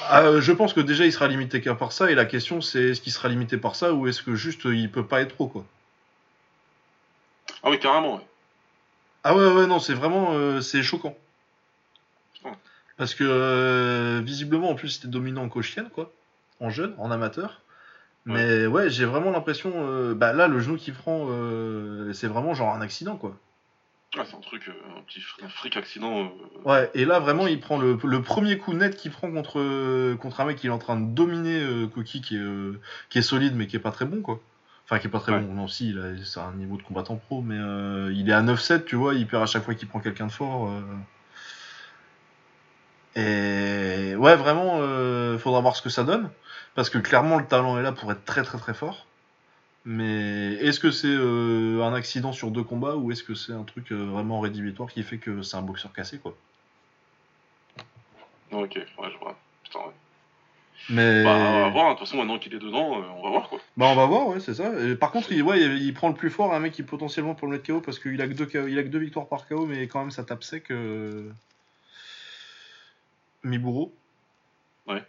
Ah, je pense que déjà il sera limité qu'à par ça et la question c'est est-ce qu'il sera limité par ça ou est-ce que juste il peut pas être trop quoi? Ah oui, carrément, ouais. Ah ouais ouais non c'est vraiment c'est choquant. Parce que euh, visiblement en plus c'était dominant en cochienne quoi, en jeune, en amateur. Mais ouais, j'ai vraiment l'impression euh, bah là le genou qu'il prend euh, c'est vraiment genre un accident quoi. Ah, c'est un truc, un petit fr- un freak accident. Ouais, et là vraiment il prend le, le premier coup net qu'il prend contre, contre un mec qui est en train de dominer Koki qui est, qui est solide mais qui est pas très bon quoi. Enfin qui est pas très Ouais. bon, non si, il a- c'est un niveau de combattant pro, mais il est à 9-7 tu vois, il perd à chaque fois qu'il prend quelqu'un de fort. Et ouais vraiment, euh, faudra voir ce que ça donne, parce que clairement le talent est là pour être très très très fort. Mais est-ce que c'est euh, un accident sur deux combats ou est-ce que c'est un truc euh, vraiment rédhibitoire qui fait que c'est un boxeur cassé quoi? Ok, ouais, je vois. Putain, ouais. Mais Bah, on va voir, de toute façon, maintenant qu'il est dedans, euh, on va voir, quoi. Bah, on va voir, ouais, c'est ça. Et par contre, il, ouais, il, il prend le plus fort, un mec qui potentiellement pour le mettre KO parce qu'il a que deux il a que deux victoires par KO, mais quand même ça tape sec. euh, Miburo. Ouais.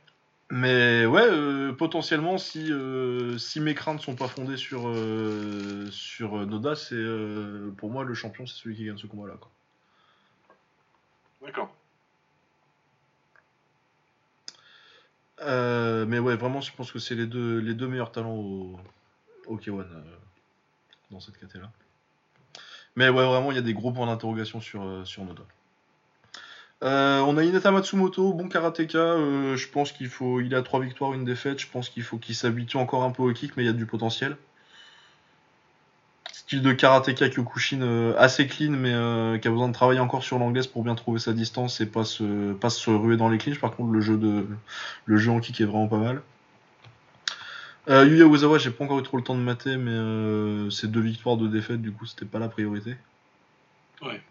Mais ouais, euh, potentiellement, si, euh, si mes craintes sont pas fondées sur, euh, sur Noda, c'est pour moi le champion, c'est celui qui gagne ce combat-là. D'accord. Mais ouais, vraiment, je pense que c'est les deux, les deux meilleurs talents au, au K1 euh, dans cette caté là. Mais ouais, vraiment, il y a des gros points d'interrogation sur, sur Noda. Euh, on a Hinata Matsumoto, bon karatéka. euh, je pense qu'il faut. Il a trois victoires, une défaite. Je pense qu'il faut qu'il s'habitue encore un peu au kick, mais il y a du potentiel. Style de karatéka Kyokushin euh, assez clean, mais qui a besoin de travailler encore sur l'anglaise pour bien trouver sa distance et pas se, pas se ruer dans les clinches. Par contre, le jeu, de, le jeu en kick est vraiment pas mal. Yuya Uezawa, j'ai pas encore eu trop le temps de mater, mais c'est deux victoires, deux défaites, du coup, c'était pas la priorité. Ouais.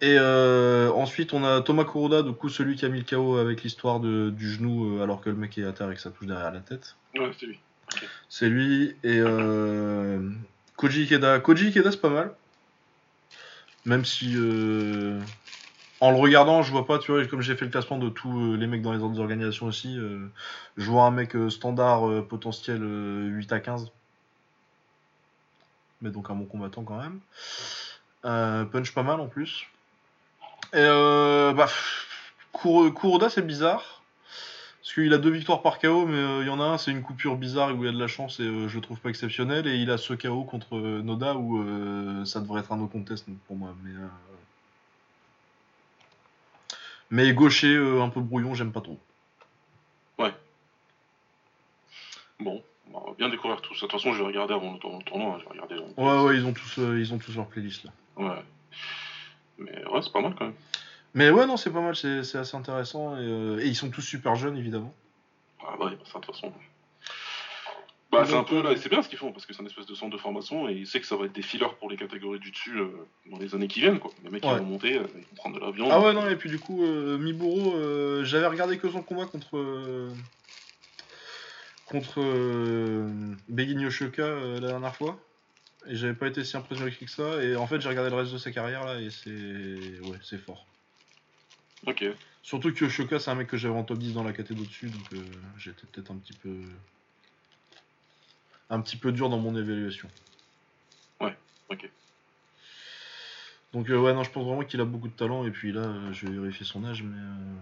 Et euh, ensuite, on a Thomas Kuroda, du coup, celui qui a mis le KO avec l'histoire du genou, euh, alors que le mec est à terre et que ça touche derrière la tête. Ouais, c'est lui. C'est lui. Et euh, Koji Ikeda. Koji Ikeda, c'est pas mal. Même si. euh, en le regardant, je vois pas, tu vois, comme j'ai fait le classement de tous euh, les mecs dans les autres organisations aussi, je vois un mec standard potentiel euh, 8 à 15. Mais donc un bon combattant quand même. Euh, punch pas mal en plus. Et euh, bah, Kuroda, c'est bizarre. Parce qu'il a deux victoires par KO, mais euh, il y en a un, c'est une coupure bizarre où il y a de la chance et euh, je le trouve pas exceptionnel. Et il a ce KO contre euh, Noda où ça devrait être un no contest pour moi. Mais, euh, mais gaucher, un peu brouillon, j'aime pas trop. Bon, on va bien découvrir tout ça. De toute façon, je vais regarder avant le, tour- le tournoi. hein, Je vais regarder. en- Ouais, ouais, ils ont tous, ils ont tous leur playlist là. Ouais. Mais ouais, c'est pas mal quand même. Mais ouais, non, c'est pas mal, c'est assez intéressant. Et, euh, et ils sont tous super jeunes, évidemment. Ah bah, ça, de toute façon. Bah, c'est un peu là, et c'est bien ce qu'ils font parce que c'est un espèce de centre de formation et ils savent que ça va être des fillers pour les catégories du dessus euh, dans les années qui viennent quoi. Les mecs qui Ouais. vont monter, euh, ils vont prendre de l'avion. Ah ouais, non, et puis du coup, euh, Miburo, j'avais regardé que son combat contre. contre Begin Yoshioka euh, la dernière fois. Et j'avais pas été si impressionné que ça. Et en fait, j'ai regardé le reste de sa carrière là, et c'est. Ouais, c'est fort. Ok. Surtout que Yoshioka, c'est un mec que j'avais en top 10 dans la catégorie dessus, donc euh, j'étais peut-être un petit peu. un petit peu dur dans mon évaluation. Ouais, ok. Donc, euh, ouais, non, je pense vraiment qu'il a beaucoup de talent, et puis là, euh, je vais vérifier son âge, mais. euh,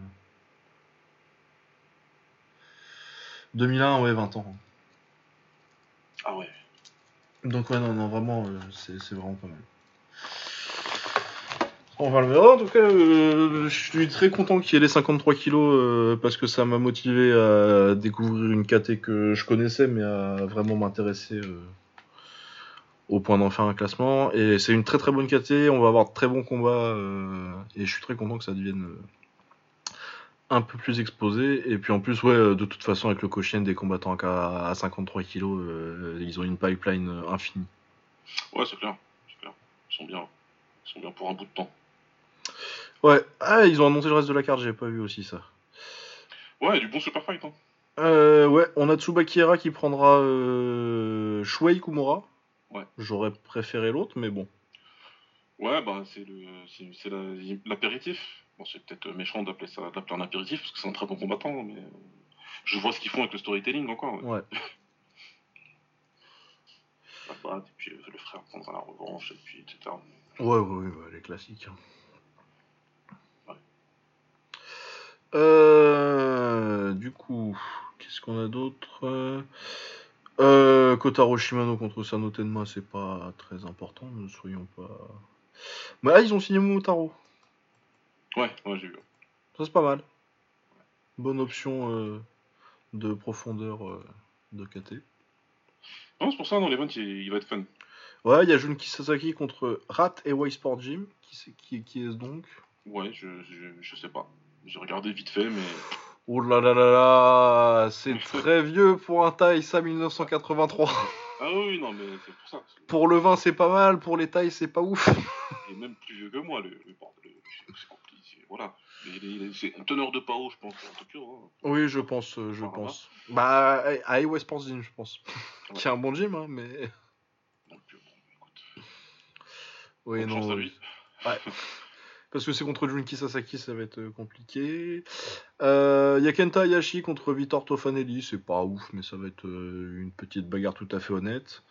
2001, ouais, 20 ans. Ah ouais. Donc, ouais, non, non, vraiment, euh, c'est vraiment pas mal. On va le verra. En tout cas, euh, je suis très content qu'il y ait les 53 kilos euh, parce que ça m'a motivé à découvrir une KT que je connaissais, mais à vraiment m'intéresser au point d'en faire un classement. Et c'est une très très bonne KT. On va avoir de très bons combats et je suis très content que ça devienne un peu plus exposé. Et puis en plus, ouais, euh, de toute façon, avec le Koshien des combattants à, à 53 kilos, euh, ils ont une pipeline euh, infinie. Ouais, c'est clair. C'est clair. Ils sont bien. Ils sont bien pour un bout de temps. Ouais, ah, ils ont annoncé le reste de la carte, j'avais pas vu aussi ça. Ouais, du bon super fight. Hein. Euh, ouais, on a Tsubakiera qui prendra euh, Shuei Kumura. Ouais. J'aurais préféré l'autre, mais bon. Ouais, bah c'est l'apéritif. Bon, c'est peut-être méchant d'appeler ça, d'appeler un apéritif parce que c'est un très bon combattant, mais je vois ce qu'ils font avec le storytelling encore. Ouais. Ouais. [laughs] Et puis euh, le frère prendra la revanche, et puis etc. Ouais, ouais, ouais, ouais, les classiques. Ouais. Euh, du coup, qu'est-ce qu'on a d'autre? Euh, Kotaro Shimano contre Sano Tenma, c'est pas très important, ne soyons pas. Bah là, ils ont signé Momotaro. Ouais, ouais, j'ai vu. Ça, c'est pas mal. Bonne option euh, de profondeur euh, de KT. Non, c'est pour ça, dans l'event, il, il va être fun. Ouais, il y a Junki Sasaki contre Rat et Y Sport Gym. Qui, qui, qui est-ce donc? Ouais, je, je, je sais pas. J'ai regardé vite fait, mais. Oh là là là là C'est [laughs] très vieux pour un Thaïs à 1983. Ah oui, non, mais c'est pour ça. Pour le vin, c'est pas mal. Pour les tailles, c'est pas ouf. Il est même plus vieux que moi, le, le. Le- c'est- compliqué. Voilà. Il est- il est- c'est un teneur de Pao, je pense, en Tokyo. hein. Oui, je pense, euh, je Ah, pense. Bah, à West Sports Gym, je pense. Ouais. Qui est un bon gym, hein, mais. Donc, euh, bon, écoute. Oui, bonne chance non. à lui. [laughs] Parce que c'est contre Junki Sasaki, ça va être euh, compliqué. Euh, y a Kenta Hayashi contre Vitor Tofanelli, c'est pas ouf, mais ça va être euh, une petite bagarre tout à fait honnête.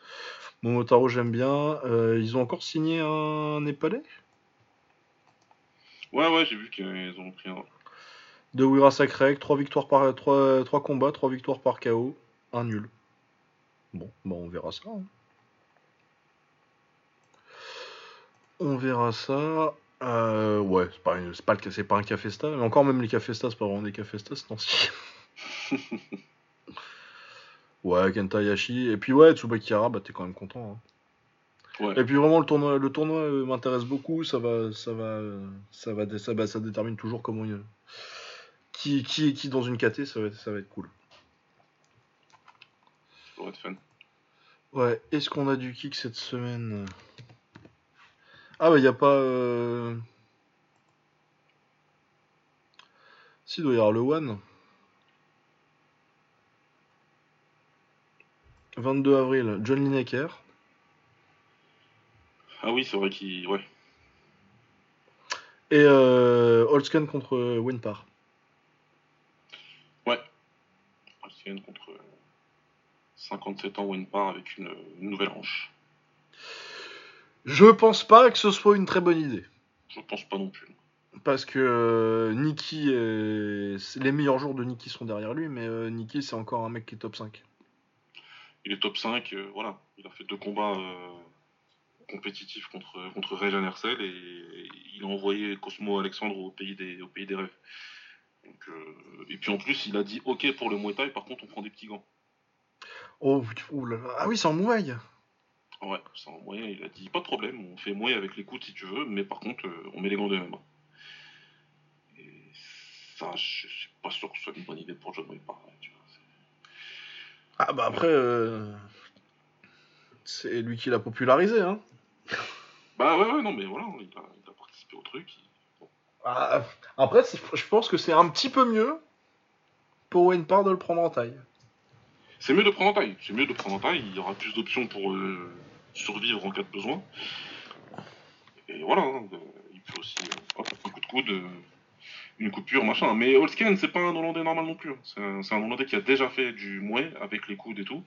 Momotaro, j'aime bien. Euh, ils ont encore signé un Népalais? Ouais, ouais, j'ai vu qu'ils ont pris un. de Wira Sakrek, 3 victoires par 3, 3 combats, 3 victoires par KO, 1 nul. Bon, bah on verra ça. hein. On verra ça. Euh, ouais, c'est pas, c'est pas, le- c'est pas un cafesta, mais encore même les cafestas, c'est pas vraiment des cafestas, c'est ci [laughs] Ouais, Kenta Hayashi. Et puis ouais, Tsubakira, bah t'es quand même content. hein. Ouais. Et puis vraiment le tournoi, le tournoi euh, m'intéresse beaucoup. Ça va, ça va, euh, ça va, dé- ça, bah, ça détermine toujours comment il- qui, qui est qui dans une KT. Ça va, être- ça va être cool. Pourrais être fan. Ouais. Est-ce qu'on a du kick cette semaine? Ah bah y a pas. euh, Si, il doit y avoir le One. 22 avril, John Lineker. Ah oui, c'est vrai qu'il. Ouais. Et euh, Holtzken contre euh, Wenpar. Alcyon contre 57 ans Wenpar avec une, une nouvelle hanche. Je pense pas que ce soit une très bonne idée. Je pense pas non plus. Parce que euh, les meilleurs jours de Nikki sont derrière lui, mais euh, Nikki c'est encore un mec qui est top 5. Il est top 5, euh, voilà. Il a fait deux combats euh, compétitifs contre, contre Hercel et il a envoyé Cosmo Alexandre au pays des, au pays des rêves. Donc, euh, et puis en plus, il a dit OK pour le Muay Thai, par contre, on prend des petits gants. Oh, là là. Ah oui, c'est en Muay Ouais, c'est en moyen, il a dit pas de problème, on fait Muay avec les coudes si tu veux, mais par contre, euh, on met les gants de MMA. Et ça, je suis pas sûr que ce soit une bonne idée pour John tu vois, c'est- Ah bah après, euh, c'est lui qui l'a popularisé. Hein. [laughs] Bah ouais, ouais, non, mais voilà, il a, il a participé au truc. il- Ah, après, je pense que c'est un petit peu mieux pour Wenpar de le prendre en taille. C'est mieux de prendre en taille. C'est mieux de prendre en taille. Il y aura plus d'options pour euh, survivre en cas de besoin. Et voilà, hein, euh, il peut aussi euh, un coup de coude, euh, une coupure, machin. Mais Holsken, c'est pas un Hollandais normal non plus. hein. C'est un, Hollandais qui a déjà fait du mouet avec les coudes et tout,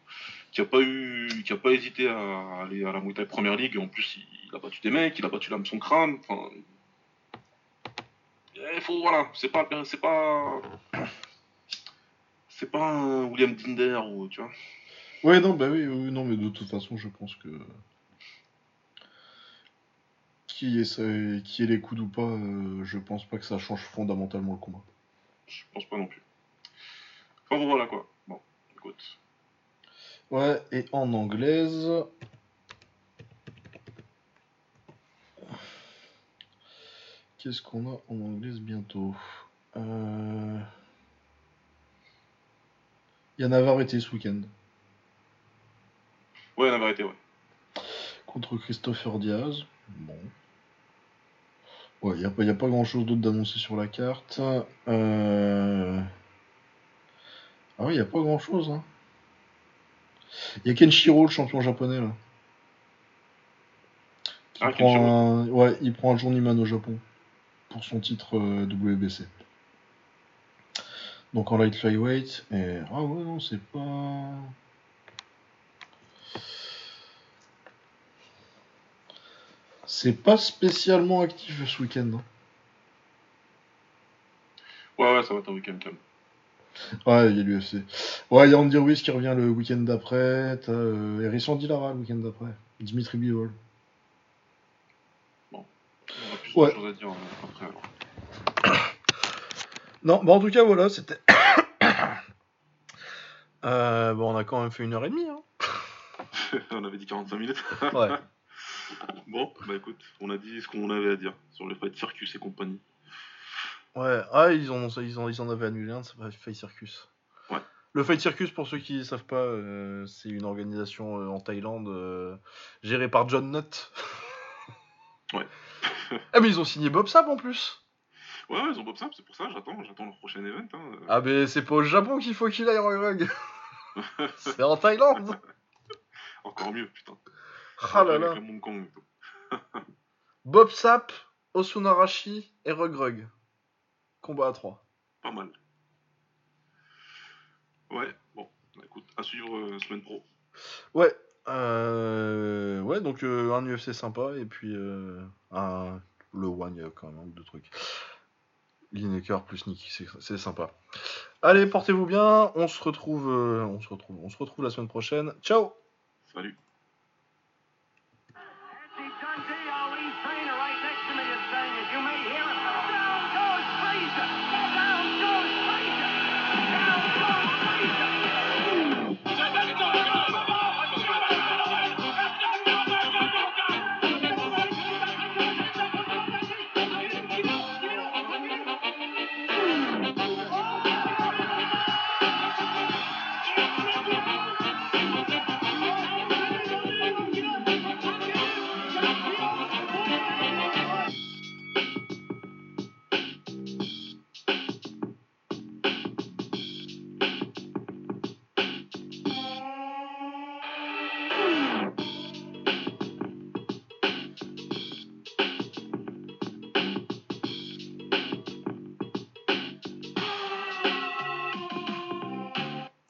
qui a pas eu, qui a pas hésité à aller à la Muay Thai Première League. Et en plus, il, il a battu des mecs, il a battu l'âme son crâne. Enfin, il faut voilà, c'est pas, c'est pas, c'est pas un William Dinder ou tu vois. Ouais, non, bah oui, oui, non, mais de toute façon, je pense que. Qui est, ça- qui est les coudes ou pas, euh, je pense pas que ça change fondamentalement le combat. Je pense pas non plus. Enfin voilà quoi. Bon, écoute. Ouais, et en anglaise. Qu'est-ce qu'on a en anglaise bientôt? Euh... Il y a Navarre été ce week-end Ouais, la vérité, ouais. contre Christopher Diaz. Bon. Ouais, il n'y a, pas- y a pas grand chose d'autre d'annoncé sur la carte. Euh... Ah oui, il n'y a pas grand chose. Hein. Il y a Kenshiro, le champion japonais, là. Qui Ah, prend un... Ouais, il prend un journeyman au Japon pour son titre euh, WBC. Donc en light flyweight. Et... Ah ouais, non, c'est pas. C'est pas spécialement actif ce week-end. hein. Ouais, ouais, ça va être un week-end calme. Ouais, il y a l'UFC. Ouais, il y a Andy Ruiz qui revient le week-end d'après. T'as euh, Hérisson Dilara le week-end d'après. Dimitri Bivol. On a plus Ouais. de choses à dire après alors. [coughs] Non, bah en tout cas, voilà, c'était. [coughs] Euh, bon, on a quand même fait une heure et demie. Hein. [laughs] on avait dit 45 minutes. Ouais. [laughs] bon, bah écoute, on a dit ce qu'on avait à dire sur le fight circus et compagnie. Ouais, ah, ils, ont, ils, ont, ils en avaient annulé un, c'est Fight Circus. Ouais. Le Fight Circus, pour ceux qui ne savent pas, euh, c'est une organisation euh, en Thaïlande euh, gérée par John Nutt. [laughs] Ouais. ah, [laughs] mais ils ont signé Bob Sapp en plus. Ouais, ouais, ils ont Bob Sapp, c'est pour ça, j'attends, j'attends leur prochain event. Hein. Ah, mais c'est pas au Japon qu'il faut qu'il aille, Rug [laughs] Rug. c'est en Thaïlande. Encore mieux, putain. Ah là là. [laughs] Bob Sapp, Osunarashi et Rug Rug. Combat à 3. Pas mal. Ouais, bon, bah écoute, à suivre euh, semaine pro. Ouais. Euh, ouais, donc euh, un UFC sympa et puis euh, un, le One, il y a quand même deux trucs. Lineker plus Nicky, c'est- sympa. Allez, portez-vous bien. On se retrouve, on se retrouve, on se retrouve la semaine prochaine. Ciao. Salut.